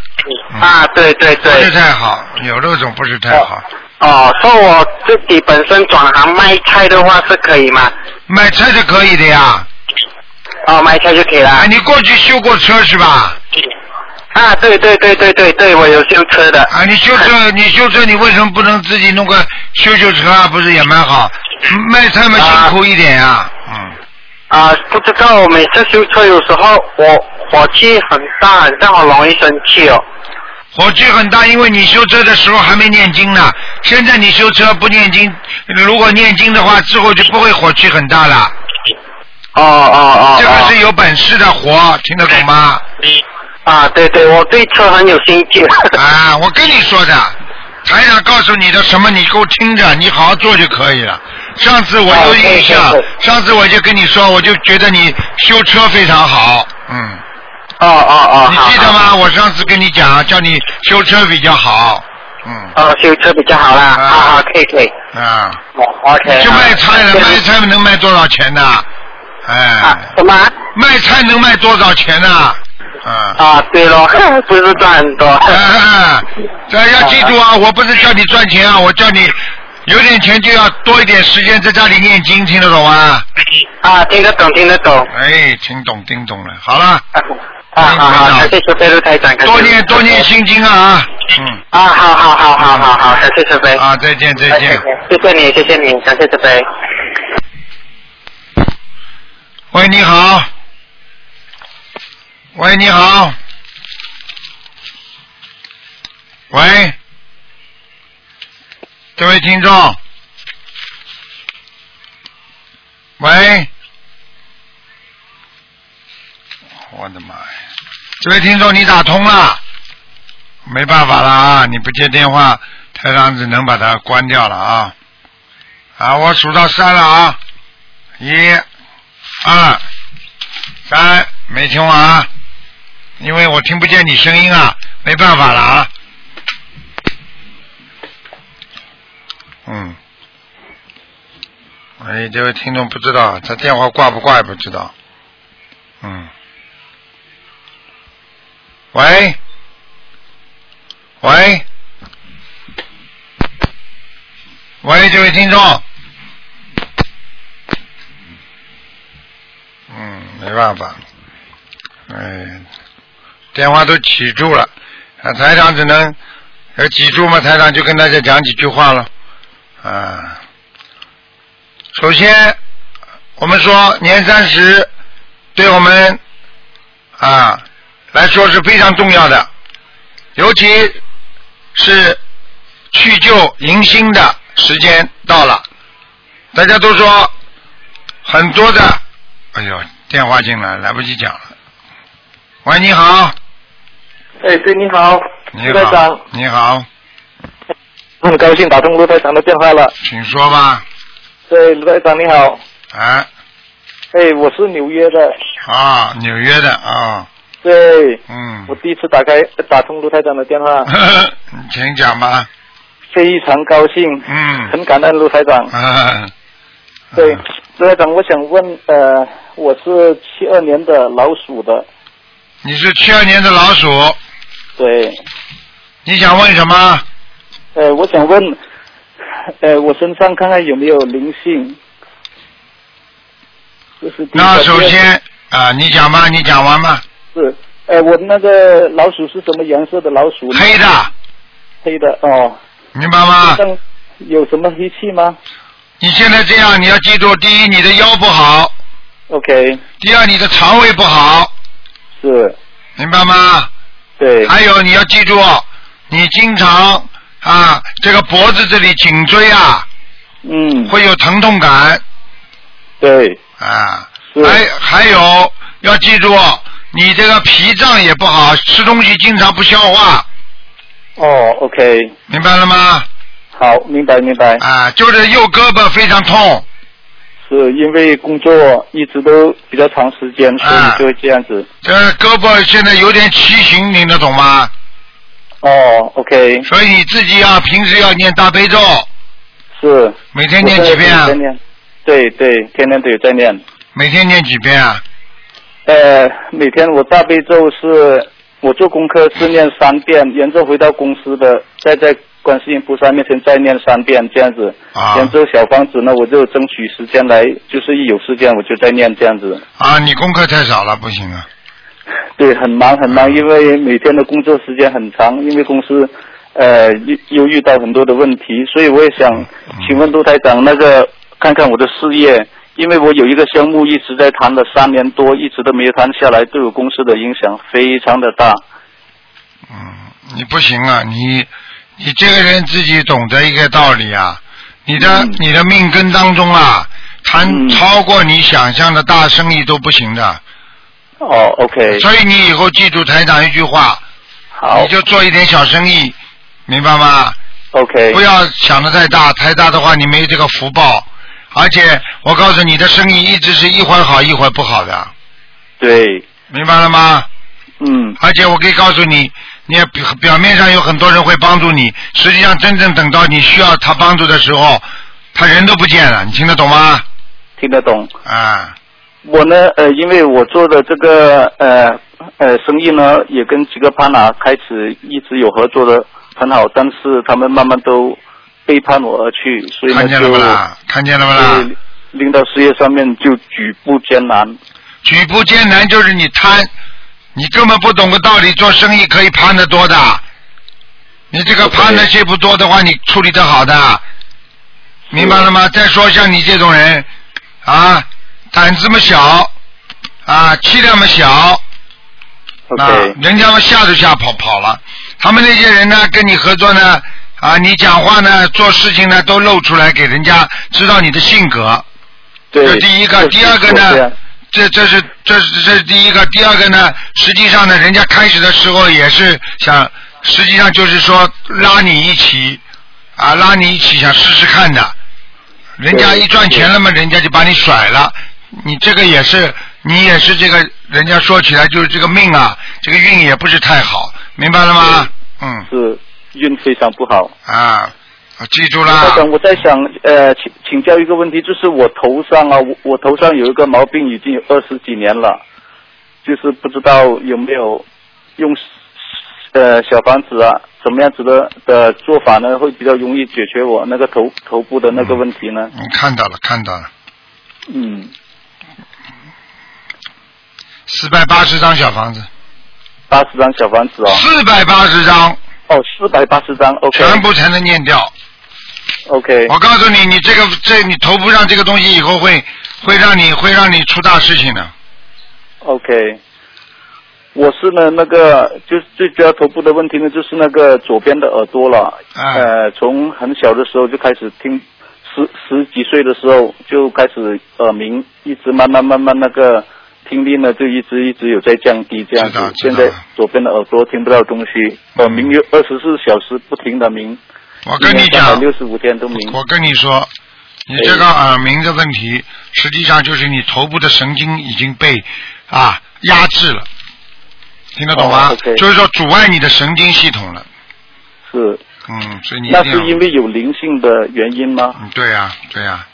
嗯啊，对对对不是。太好，有肉种不是太好。哦，说我自己本身转行卖菜的话是可以吗？卖菜是可以的呀。哦，卖菜就可以了。啊，你过去修过车是吧？啊，对对对对对对，我有修车的。啊，你修车，[LAUGHS] 你修车，你为什么不能自己弄个修修车啊？不是也蛮好？卖菜嘛辛苦一点呀、不知道，我每次修车有时候我火气很大，但我容易生气哦。火气很大，因为你修车的时候还没念经呢。现在你修车不念经，如果念经的话，之后就不会火气很大了。哦哦哦。这个哦是有本事的活，听得懂吗？啊，对对，我对车很有兴趣。[LAUGHS] 啊，我跟你说的，台长告诉你的什么，你给我听着，你好好做就可以了。上次我有印象上次我就跟你说，我就觉得你修车非常好，嗯，哦哦哦。你记得吗？我上次跟你讲，叫你修车比较好，嗯，哦，修车比较好啦。啊好好，可以可以。啊，哦，OK。就卖菜了，卖菜能卖多少钱呢？啊哎，，什么？卖菜能卖多少钱呢？啊。啊，对了，[LAUGHS] 不是赚很多。哎要记住啊！我不是叫你赚钱啊，我叫你有点钱就要多一点时间在家里念经，听得懂吗？啊，听得懂，听得懂。哎，听懂听懂了，好了，啊，啊好好，感谢收费陆台长，多念多念心经啊！嗯，啊，好好好好好好，感谢收费。啊，再见再见。谢谢你，谢谢你，感谢收费。喂，你好。喂，你好。喂，这位听众。喂，我的妈呀！这位听众，你打通了，没办法了啊！你不接电话，台长只能把它关掉了啊！啊，我数到三了啊！一、二、三，没听完啊，因为我听不见你声音啊，没办法了啊。嗯，哎，这位听众不知道他电话挂不挂也不知道。嗯，喂，喂，喂，这位听众。嗯，没办法，哎，电话都挤住了，啊，台长只能要挤住嘛，台长就跟大家讲几句话了，啊，首先我们说年三十对我们啊来说是非常重要的，尤其是去旧迎新的时间到了，大家都说很多的。哎呦，电话进来，来不及讲了。喂，你好，哎，对，你好，你好，，你好，很高兴打通陆台长的电话了。请说吧。对，卢台长你好，啊，哎，我是纽约的，啊，纽约的啊，对，嗯。我，第一次打开打通陆台长的电话，你 [LAUGHS] 请讲吧。非常高兴，嗯，很感恩陆台长。啊，对，陆台长，我想问，呃，我是七二年的老鼠的，你是七二年的老鼠，对，你想问什么？呃，我想问，呃，我身上看看有没有灵性。那首先啊，你讲吧，你讲完吧。是，呃，我那个老鼠是什么颜色的老鼠？黑的，黑的哦。明白吗？有什么黑气吗你现在这样，你要记住，第一，你的腰不好；？OK，第二，你的肠胃不好，是，明白吗？对，还有你要记住，你经常啊，这个脖子这里颈椎啊嗯，会有疼痛感对，啊，是还还有要记住，你这个脾脏也不好，吃东西经常不消化，哦，OK，明白了吗？好，明白明白。啊，就是右胳膊非常痛，是因为工作一直都比较长时间，所啊以就会这样子。这胳膊现在有点畸形，听得懂吗？哦，OK，所以你自己要平时要念大悲咒，是。每天念几遍啊我？在念。对对，天天都有在念。每天念几遍啊？呃，每天我大悲咒是，我做功课是念三遍，然后回到公司的，再在观世音菩萨面前再念三遍，这样子。啊然后小房子呢，我就争取时间来，就是一有时间我就再念这样子。啊，你功课太少了，不行啊。[LAUGHS] 对，很忙很忙，因为每天的工作时间很长，因为公司呃又又遇到很多的问题，所以我也想请问陆台长，那个看看我的事业，因为我有一个项目一直在谈了三年多，一直都没有谈下来，对我公司的影响非常的大。嗯，你不行啊，你你这个人自己懂得一个道理啊，你的、嗯。你的命根当中啊，谈嗯。超过你想象的大生意都不行的，哦，OK，所以你以后记住台长一句话，好你就做一点小生意，明白吗？，OK，不要想的太大，太大的话你没这个福报，而且我告诉你你的生意一直是一会儿好一会儿不好的，对，明白了吗？嗯，而且我可以告诉你，你也表表面上有很多人会帮助你，实际上真正等到你需要他帮助的时候，他人都不见了，你听得懂吗？听得懂。啊，我呢，呃，因为我做的这个呃呃生意呢，也跟几个 partner 开始一直有合作的很好，但是他们慢慢都背叛我而去，所以呢看见了不啦？看见了不啦？就令到事业上面就举步艰难。举步艰难就是你贪，你根本不懂个道理，做生意可以攀得多的。你这个攀的些不多的话，你处理得好的，明白了吗？再说像你这种人啊，胆子么小啊，气量么小，啊人家们吓都吓跑跑了。他们那些人呢，跟你合作呢，啊，你讲话呢，做事情呢，都露出来给人家知道你的性格。对，这第一个，第二个呢，这这是这是这是第一个，第二个呢，实际上呢，人家开始的时候也是想，实际上就是说拉你一起啊，拉你一起想试试看的。人家一赚钱了嘛，人家就把你甩了。你这个也是，你也是这个，人家说起来就是这个命啊，这个运也不是太好，明白了吗？嗯是运非常不好。啊，记住台啦。长，我在想，呃，请请教一个问题，就是我头上啊，我我头上有一个毛病，已经有二十几年了，就是不知道有没有用呃小房子啊，怎么样子的的做法呢，会比较容易解决我那个头头部的那个问题呢？嗯，看到了，看到了，嗯，四百八十张小房子，八十张小房子哦，四百八十张。哦，四百八十张，OK，全部才能念掉。OK，我告诉你，你这个这你头部上这个东西以后会会让你会让你出大事情的。OK，我是呢那个就是最主要头部的问题呢，就是那个左边的耳朵了。哎呃，从很小的时候就开始听，十十几岁的时候就开始耳鸣，一直慢慢慢慢那个听力呢就一直一直有在降低这样子。现在左边的耳朵听不到东西，耳鸣有二十四小时不停的鸣。我跟你讲，六十五天都鸣。我跟你说，你这个耳鸣的问题，实际上就是你头部的神经已经被啊压制了，听得懂吗？就是说阻碍你的神经系统了。是，嗯，所以你那是因为有灵性的原因吗？嗯，对呀、对呀、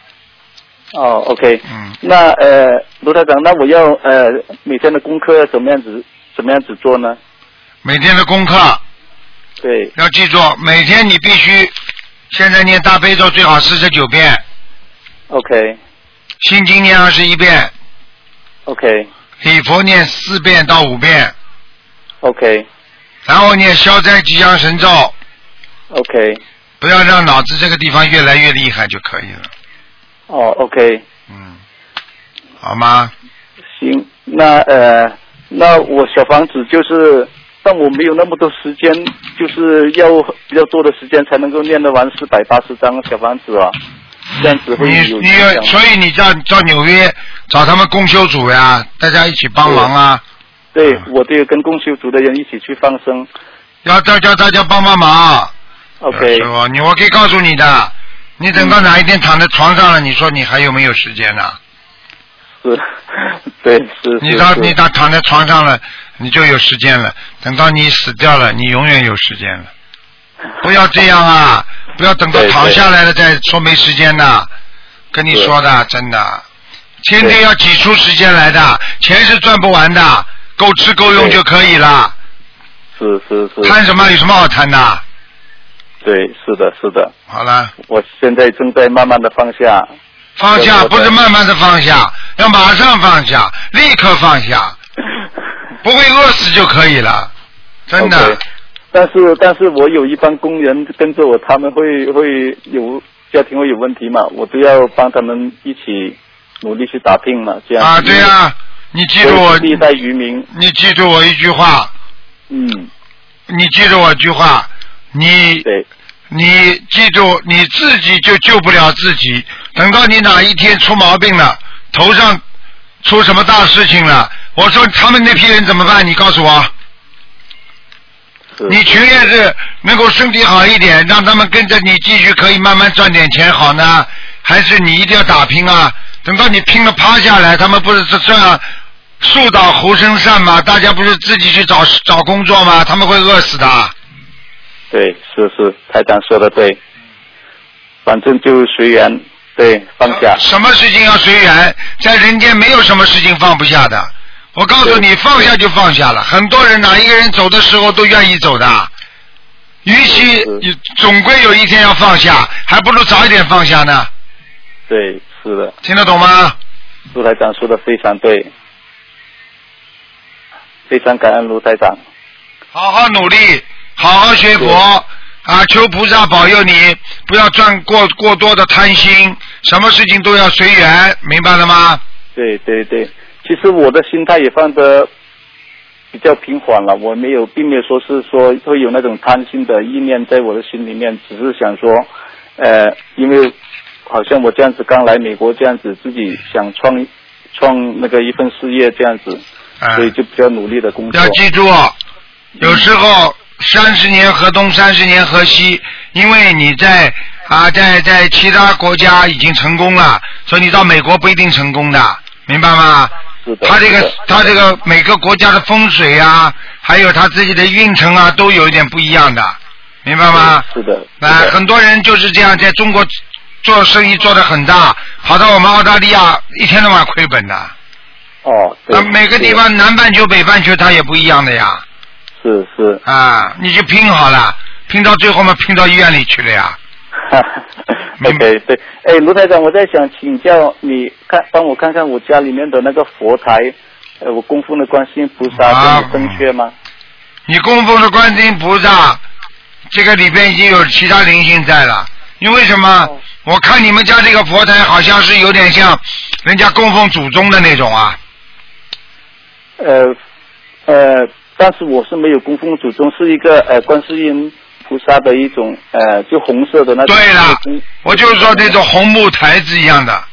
哦，OK，嗯，那呃，卢台长，那我要呃每天的功课要怎么样子怎么样子做呢？每天的功课对。要记住，每天你必须现在念大悲咒最好四十九遍，，OK。心经念二十一遍，OK。礼佛念四遍到五遍，OK。然后念消灾吉祥神咒，OK，不要让脑子这个地方越来越厉害就可以了。哦 OK，嗯，好吗？行，那呃，那我小房子就是，但我没有那么多时间，就是要比较多的时间才能够念得完四百八十张小房子啊，这样子会你你有影响吗所以你叫叫纽约找他们共修组呀，大家一起帮忙啊，对，我都有跟共修组的人一起去放生。要叫叫大家帮帮忙。OK，是吧？你我可以告诉你的，你等到哪一天躺在床上了，你说你还有没有时间呢？是，对，是你到你到躺在床上了，你就有时间了。等到你死掉了，你永远有时间了。不要这样啊！不要等到躺下来了再说没时间的。跟你说的，真的，天天要挤出时间来的，钱是赚不完的，够吃够用就可以了。是是是。贪什么？有什么好贪的？对，是的，是的。好了，我现在正在慢慢的放下。放下不是慢慢的放下，[LAUGHS] 要马上放下，立刻放下，不会饿死就可以了，真的。但是，但是我有一帮工人跟着我，他们会会有家庭会有问题嘛，我都要帮他们一起努力去打拼嘛，这样。啊，对呀、你记住我，历代渔民。你记住我一句话，嗯，你记住我一句话，你对你记住你自己就救不了自己，等到你哪一天出毛病了，头上出什么大事情了，我说他们那批人怎么办？你告诉我。你情愿是能够身体好一点，让他们跟着你继续可以慢慢赚点钱好呢，还是你一定要打拼啊？等到你拼了趴下来，他们不是这这样树倒猢狲散吗？大家不是自己去找找工作吗？他们会饿死的。对，是是，台长说的对，反正就随缘，对，放下。什么事情要随缘，在人间没有什么事情放不下的。我告诉你，放下就放下了。很多人哪一个人走的时候都愿意走的，与其是总归有一天要放下，还不如早一点放下呢。对，是的，听得懂吗？卢台长说的非常对，非常感恩卢台长。好好努力，好好学佛啊！求菩萨保佑你，不要赚过过多的贪心，什么事情都要随缘，明白了吗？对对对，其实我的心态也放得比较平缓了，我没有，并没有说是说会有那种贪心的意念在我的心里面，只是想说，呃，因为好像我这样子刚来美国这样子，自己想创创那个一份事业这样子，啊所以就比较努力的工作要。记住，有时候三十年河东，三十年河西，因为你在啊，在在其他国家已经成功了，所以你到美国不一定成功的，明白吗？他这个他这个每个国家的风水啊，还有他自己的运程啊，都有一点不一样的，明白吗？是的，啊，很多人就是这样，在中国做生意做得很大，跑到我们澳大利亚一天到晚亏本的。哦，对那每个地方南半球、北半球它也不一样的呀。是是，啊，你就拼好了，拼到最后嘛，拼到医院里去了呀。哈 [LAUGHS] OK，对，哎，卢台长，我在想请教你看，帮我看看我家里面的那个佛台，呃，我供奉的观世音菩萨正确吗？你供奉的观世音菩萨，这个里边已经有其他灵性在了。因为什么？哦我看你们家这个佛台好像是有点像人家供奉祖宗的那种啊。呃呃，但是我是没有供奉祖宗，是一个呃观世音菩萨的一种呃，就红色的那种。对了嗯，我就是说那种红木台子一样的。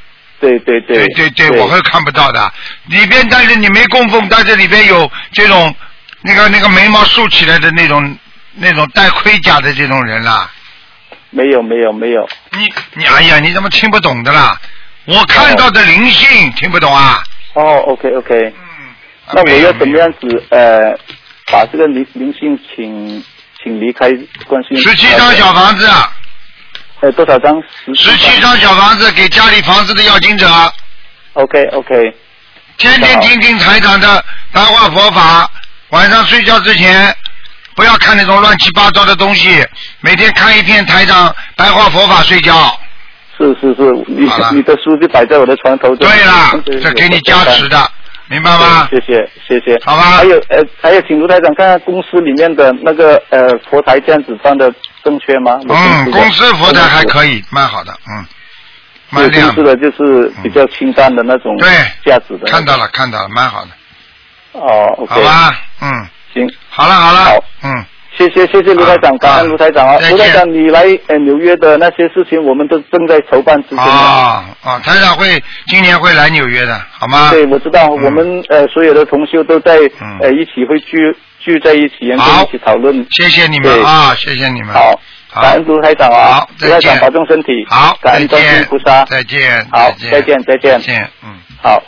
对对对对对对，我会看不到的。里边，但是你没供奉，但是里边有这种那个那个眉毛竖起来的那种那种戴盔甲的这种人啦。没有没有没有，你你哎呀，你怎么听不懂的啦？我看到的灵性听不懂啊？哦，OK OK，嗯，那我要怎么？样子呃，把这个灵灵性请请离开观世音菩萨？十七张小房子，呃，多少张？十十七张小房子给家里房子的要经者，OK OK 天天听听台长的白话佛法，晚上睡觉之前不要看那种乱七八糟的东西，每天看一篇台长白话佛法睡觉。是是是，你你的书就摆在我的床头。对啦对，对这给你加持。的，明白吗？谢谢谢谢。好吧还有呃，还有，请卢台长看看公司里面的那个呃佛台这样子放的正确吗？嗯，公司佛台还。可以，蛮好的，嗯，有蛮亮公司。的就是比较清淡的那种对价值的。看到了，看到了，蛮好的，哦，OK，好吧？嗯，行，好了好了好，嗯，谢谢谢谢卢台长，好感恩卢台长啊卢台长你来呃纽约的那些事情，我们都正在筹办之中啊。啊啊，台长会今年会来纽约的，好吗？对，我知道，嗯我们呃所有的同修都在嗯呃一起会聚聚在一起，然好后一起讨论。谢谢你们啊，谢谢你们。好，好感恩卢台长啊好，卢台长保重身体。好，感恩观世音菩萨。再见，好，再再见再见再。见，嗯。好。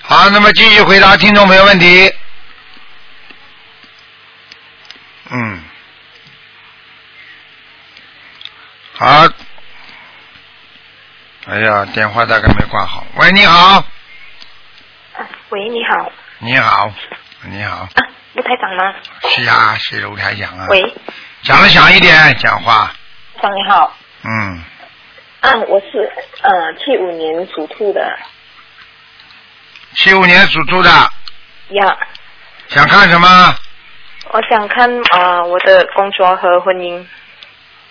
好，那么继续回答听众朋友问题。嗯，好。哎呀，电话大概没挂好。喂，你好，喂，你好，你好，你好，啊，卢台长吗？是啊，是卢台长啊。喂，讲的响一点，讲话。长你好，嗯，啊，我是呃七五年属兔的七五年属兔的，呀，想看什么？我想看呃我的工作和婚姻，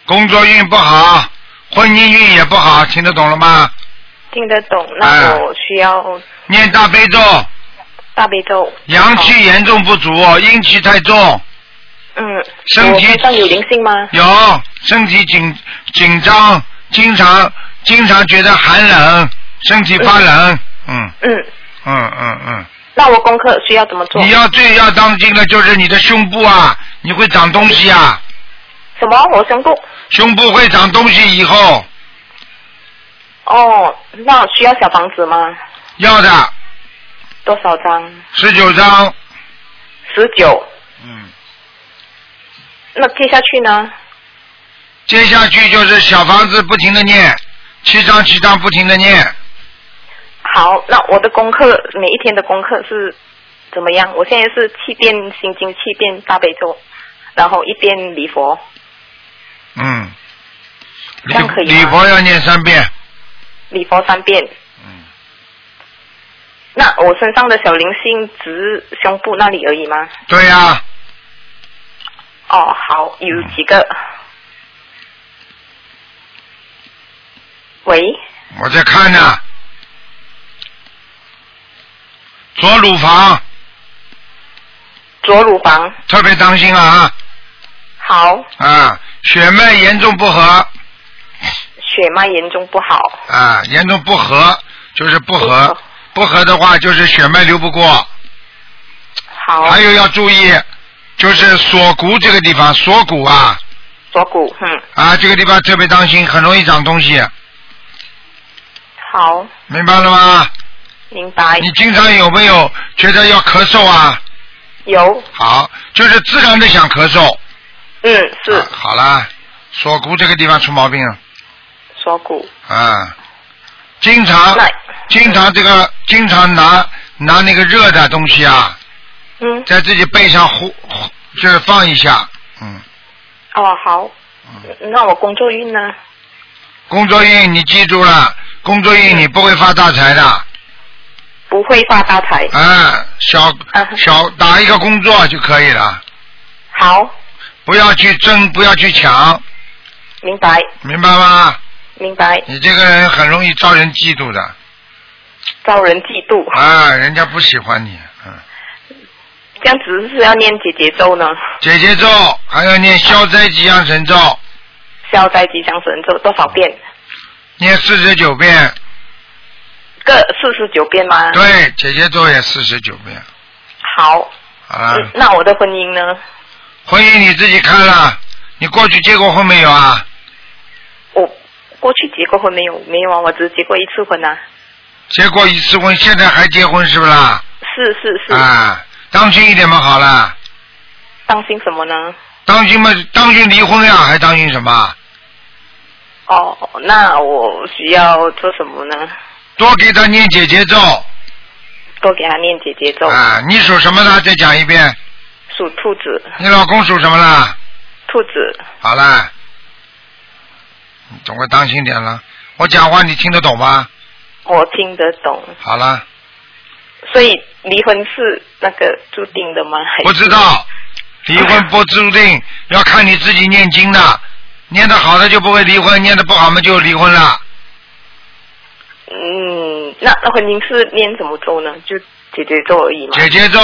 工作运不好，婚姻运也不好，听得懂了吗？听得懂？哎。那我需要念大悲咒，大悲咒。阳气严重不足，阴气太重，嗯，身体上有灵性吗？有身体紧紧张，经常经常觉得寒冷，身体发冷，嗯。嗯，嗯嗯嗯，那我功课需要怎么做？你要最要当心的就是你的胸部啊，你会长东西啊，什么？我胸部？胸部会长东西以后哦，那需要小房子吗？要的多少张？十九张，十九。嗯，那接下去呢？接下去就是小房子不停的念，七张七张不停的念，好，那我的功课每一天的功课是怎么样？我现在是七遍心经，七遍大悲咒，然后一遍礼佛。嗯，礼这样可以吗礼佛要念三遍，礼佛三遍。嗯，那我身上的小灵性只是胸部那里而已吗？对呀、哦，好，有几个？喂，我在看呢，左乳房。左乳房。特别当心啊。好，啊，血脉严重不和。血脉严重不好。啊，严重不和就是不和。不和，的话就是血脉流不过，好，还有要注意，就是锁骨这个地方，锁骨啊。锁骨，嗯，啊这个地方特别当心，很容易长东西，好，明白了吗？明白。你经常有没有觉得要咳嗽啊？有，好，就是自然的想咳嗽。嗯，是啊好啦，锁骨这个地方出毛病了锁骨。啊，经常经常这个经常拿拿那个热的东西啊，嗯，在自己背上呼呼就是放一下，嗯，哦，好。那我工作运呢？工作运你记住了，工作运你不会发大财的，不会发大财。啊，小嗯小打一个工作就可以了，好，不要去争，不要去抢，明白，明白吗？明白。你这个人很容易招人嫉妒的，招人嫉妒。啊，人家不喜欢你，嗯。这样子是要念姐姐咒呢？姐姐咒，还要念消灾吉祥神咒，消灾吉祥神咒多少遍？念四十九遍。各四十九遍吗？对，姐姐咒也四十九遍。好。好了，嗯那我的婚姻呢？婚姻你自己看了，你过去结过婚没有啊？我过去结过婚没有？没有啊，我只结过一次婚啊。结过一次婚，现在还结婚是不啦？是是是。啊，当心一点嘛，好了，当心什么呢？当心嘛，当心离婚呀，还当心什么？哦，那我需要做什么呢？多给他念姐姐咒多给他念姐姐咒。啊！你属什么的？再讲一遍。属兔子，你老公属什么啦？兔子，好啦，你总归当心点了。我讲话你听得懂吗？我听得懂。好了，所以离婚是那个注定的吗？还不知道，离婚不注定，要看你自己念经的，念得好的就不会离婚，念得不好嘛就离婚了。嗯，那那婚姻是念怎么咒呢？就姐姐咒而已吗？姐姐咒，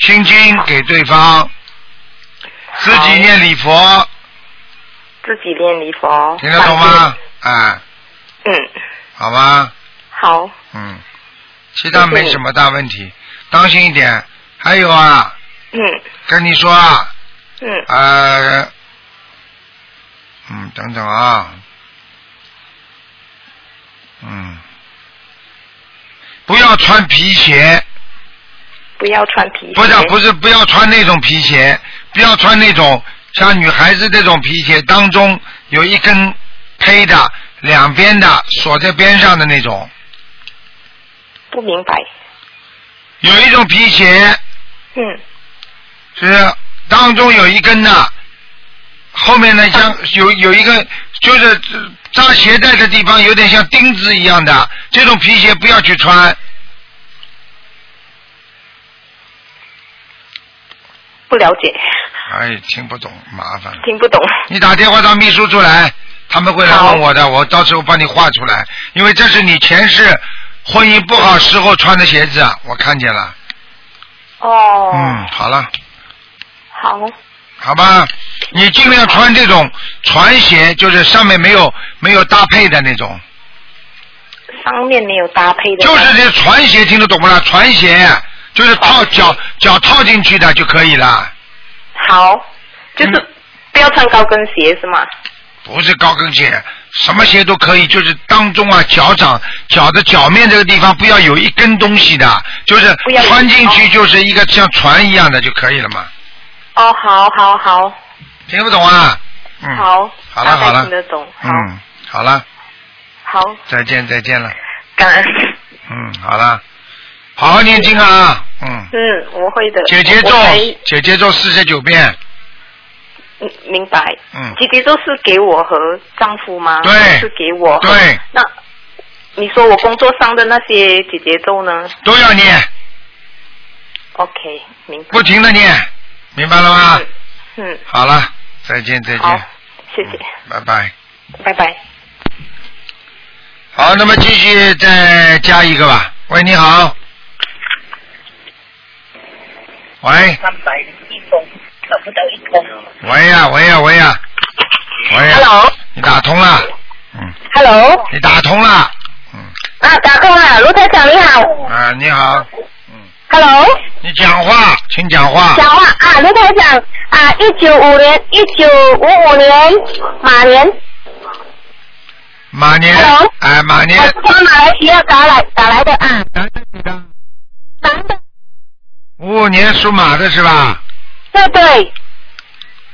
心经给对方，自己念礼佛，自己念礼佛，听得懂吗？哎，嗯，好吗？好，嗯，其他没什么大问题，当心一点。还有啊，嗯。跟你说啊，嗯，呃，嗯，等等啊，嗯，不要穿皮鞋，不要穿皮鞋。不是不是，不要穿那种皮鞋，不要穿那种像女孩子这种皮鞋，当中有一根黑的，两边的锁在边上的那种。不明白。有一种皮鞋嗯，是当中有一根的，后面呢像有有一个就是扎鞋带的地方有点像钉子一样的，这种皮鞋不要去穿。不了解，哎，听不懂，麻烦。听不懂。你打电话到秘书处来，他们会来问我的，我到时候帮你画出来，因为这是你前世婚姻不好时候穿的鞋子，我看见了。哦。嗯，好了，好，好吧，你尽量穿这种船鞋，就是上面没有没有搭配的那种，上面没有搭配的。就是这船鞋，听得懂不啦？船鞋就是套脚脚套进去的就可以了，好，就是嗯。不要穿高跟鞋是吗？不是高跟鞋，什么鞋都可以，就是当中啊脚掌脚的脚面这个地方不要有一根东西的，就是穿进去就是一个像船一样的就可以了嘛，哦，好好好，听不懂啊？嗯，好，好了好了听得懂，嗯，好了，好，再见再见了，感恩。嗯，好了，好好念经啊，嗯，嗯，我会的。姐姐咒姐姐咒四十九遍，嗯明白。嗯姐姐咒是给我和丈夫吗？对是给我。对。那你说我工作上的那些姐姐咒呢都要念，？OK，明白。不停的念，明白了吗？嗯，好了，再见再好见，，谢谢，拜拜。拜拜。好，那么继续再加一个吧。喂，你好。喂，三百一封，找不到一封。喂呀，喂呀，喂呀，喂呀。Hello 你打通了，嗯，Hello，你打通了，嗯啊，打通了，卢台长你好。啊，你好，Hello，你讲话，请讲话。讲话啊，卢台长啊，一九五年，一九五五年马年，马年 Hello，哎，马年我，从马来西亚打来打来的啊，男的，五五年属马的是吧？对对，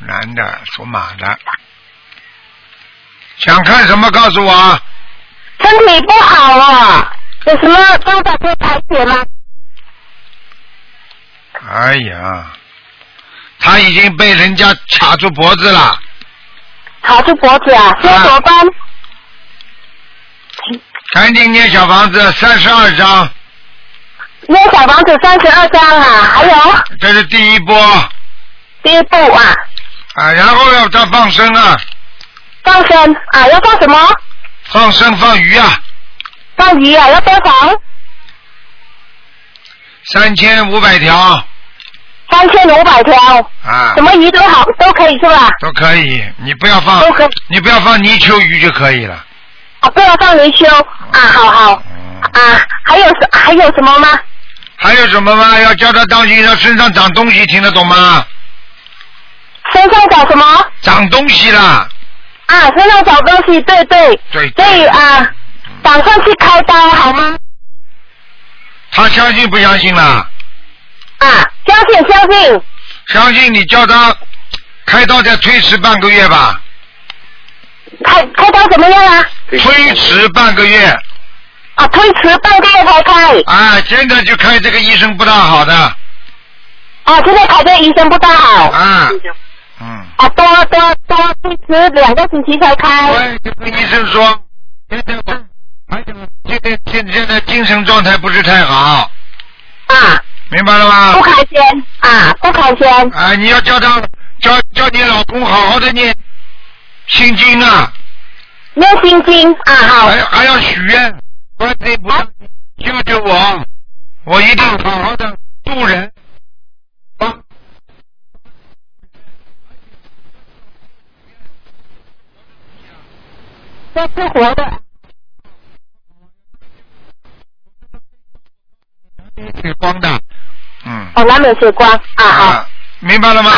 男的，属马的。想看什么？告诉我。身体不好啊，有什么方法可以排解吗？哎呀，他已经被人家卡住脖子了。卡住脖子啊，现在怎么办？赶紧念小房子三十二章，那小房子三十二张啊，还有这是第一波第一步啊，啊，然后要再放生啊，放生啊，要放什么？放生放鱼啊，放鱼啊，要多少？三千五百条三千五百条，啊什，么鱼都好，都可以是吧？都可以，你不要放都可以，你不要放泥鳅鱼就可以了。啊，不要放泥鳅啊，好好啊，还有什还有什么吗？还有什么吗？要叫他当心，他身上长东西，听得懂吗？身上长什么？长东西啦，啊，身上长东西，对对，对所以啊，打算去开刀好吗？他相信不相信啦？啊，相信相信，相信你叫他开刀再推迟半个月吧，开开刀怎么样啊？推迟半个月。啊，推迟半个月才开。啊，现在就开这个医生不大好的，啊，现在开这个医生不大好。啊，嗯。啊，多多多推迟两个星期才开。跟医生说，现在我，而且现在现现在精神状态不是太好。啊。明白了吗？不开心啊，不开心。啊，你要叫他叫叫你老公好好的念心经啊。念心经啊，好。还还要许愿，救救我，我一定好好的度人。啊这是活的。血光的，嗯。哦，南美血光啊啊，明白了吗？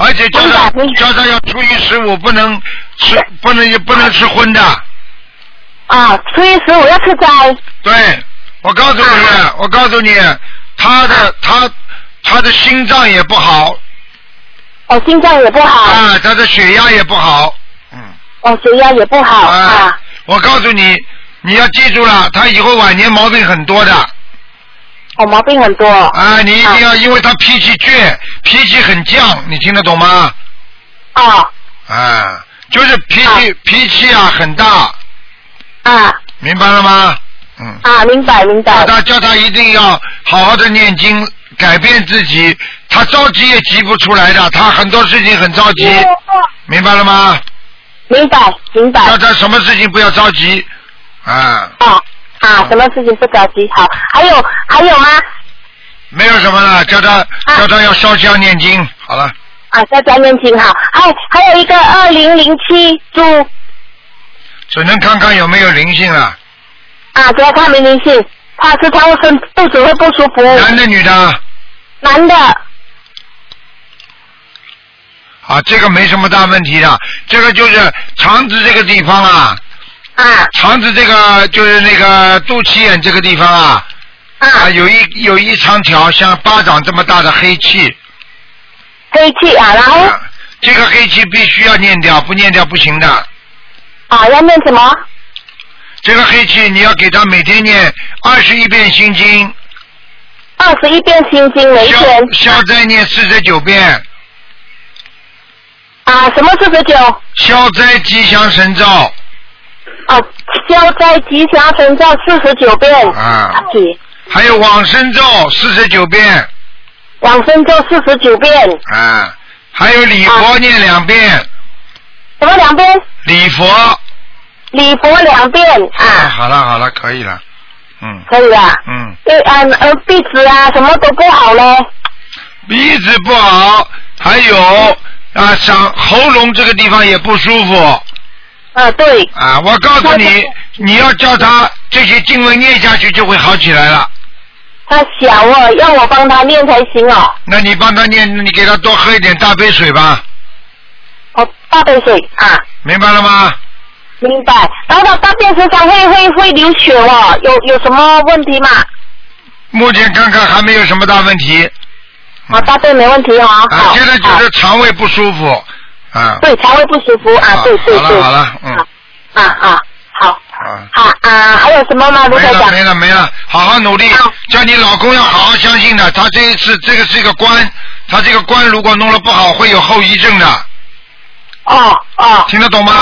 而且叫他叫他要初一十五不能吃，不能不能吃荤的。啊，初一十五要吃斋。对，我告诉你，我告诉你，他的他他的心脏也不好。哦，心脏也不好。啊，他的血压也不好。嗯哦，血压也不好啊。我告诉你，你要记住了，他以后晚年毛病很多的。哦，毛病很多。啊，你一定要，因为他脾气倔，脾气很犟，你听得懂吗？啊。啊，就是脾气脾气啊很大。啊。明白了吗？嗯。啊，明白明白。叫他叫他一定要好好的念经，改变自己。他着急也急不出来的，他很多事情很着急，明白了吗？明白明白。叫他什么事情不要着急，啊。啊啊，什么事情不着急？好，还有还有吗？没有什么了，叫他叫他要烧香念经，好了。啊，烧香念经好，哎还有一个二零零七猪。只能看看有没有灵性了。啊，主要看没灵性，怕是他会身肚子会不舒服。男的女的？男的。啊，这个没什么大问题的，这个就是肠子这个地方啊。啊。肠子这个就是那个肚脐眼这个地方啊。啊。有一有一长条像巴掌这么大的黑气。黑气啊，然后。这个黑气必须要念掉，不念掉不行的。啊，要念什么？这个黑气你要给他每天念二十一遍心经。二十一遍心经每天。消灾念四十九遍。啊，什么四十九？消灾吉祥神咒。哦，消灾吉祥神咒四十九遍。啊。还有往生咒四十九遍。往生咒四十九遍。啊，还有礼佛念两遍。什么两遍？礼佛。礼佛两遍啊。好了好了，可以了，嗯。可以啊。嗯。对啊，呃，鼻子啊，什么都不好嘞。鼻子不好，还有啊，嗓喉咙这个地方也不舒服。啊，对。啊，我告诉你，你要叫他这些经文念下去，就会好起来了。他小哦，要我帮他念才行哦。那你帮他念，你给他多喝一点大杯水吧。哦，大杯水啊。明白了吗？明白。然后他大便身上会会会流血哦，有有什么问题吗？目前看看还没有什么大问题。啊，大便没问题哦。啊，现在就是肠胃不舒服啊。对，肠胃不舒服啊，对对对。好了好了，嗯。啊啊，好。啊。好啊，还有什么吗？卢没了没了没了，好好努力，叫你老公要好好相信的，他这一次这个是一个关，他这个关如果弄了不好会有后遗症的。哦哦。听得懂吗？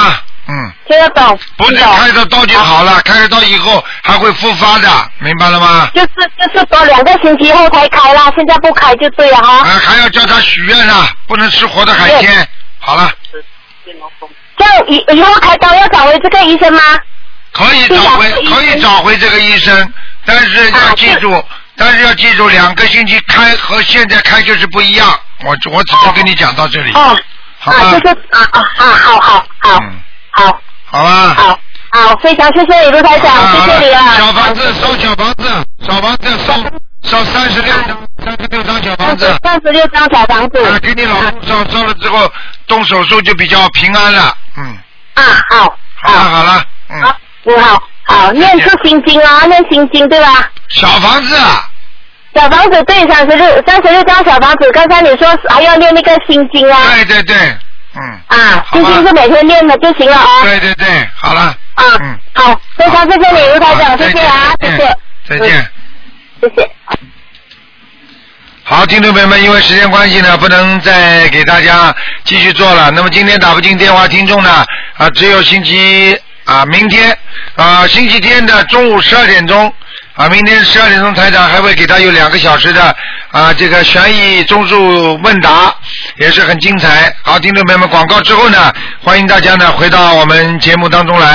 嗯。听得懂。不是开了刀就好了，开了刀以后还会复发的，明白了吗？就是就是说两个星期后才开了，现在不开就对了哈。啊，还要叫他许愿啊，不能吃活的海鲜。好了，这样以以后开刀要找回这个医生吗？可以找回，可以找回这个医生，但是要记住，但是要记住，两个星期开和现在开就是不一样。我我只能跟你讲到这里。哦。好啊，就是啊啊啊，好好好，好。好吧。好，好，非常谢谢你卢台长，谢谢你啊。小房子收小房子，小房子收收三十六张，三十六张小房子。三十六张小房子。啊，给你老公烧烧了之后，动手术就比较平安了，嗯。啊，好。好了好了，嗯。好，你好，好，念是心经啊，念心经对吧？小房子。啊。小房子对，三十六，三十六张小房子。刚才你说还要念那个心经啊？对对对，嗯。啊，心经是每天念的就行了啊。对对对，好了。啊，嗯，好，非常谢谢你，卢台长，谢谢啊，谢谢。再见。谢谢。好，听众朋友们，因为时间关系呢，不能再给大家继续做了。那么今天打不进电话，听众呢啊，只有星期啊明天啊星期天的中午十二点钟啊，明天十二点钟台长还会给他有两个小时的啊这个悬疑综述问答，也是很精彩。好，听众朋友们，广告之后呢，欢迎大家呢回到我们节目当中来。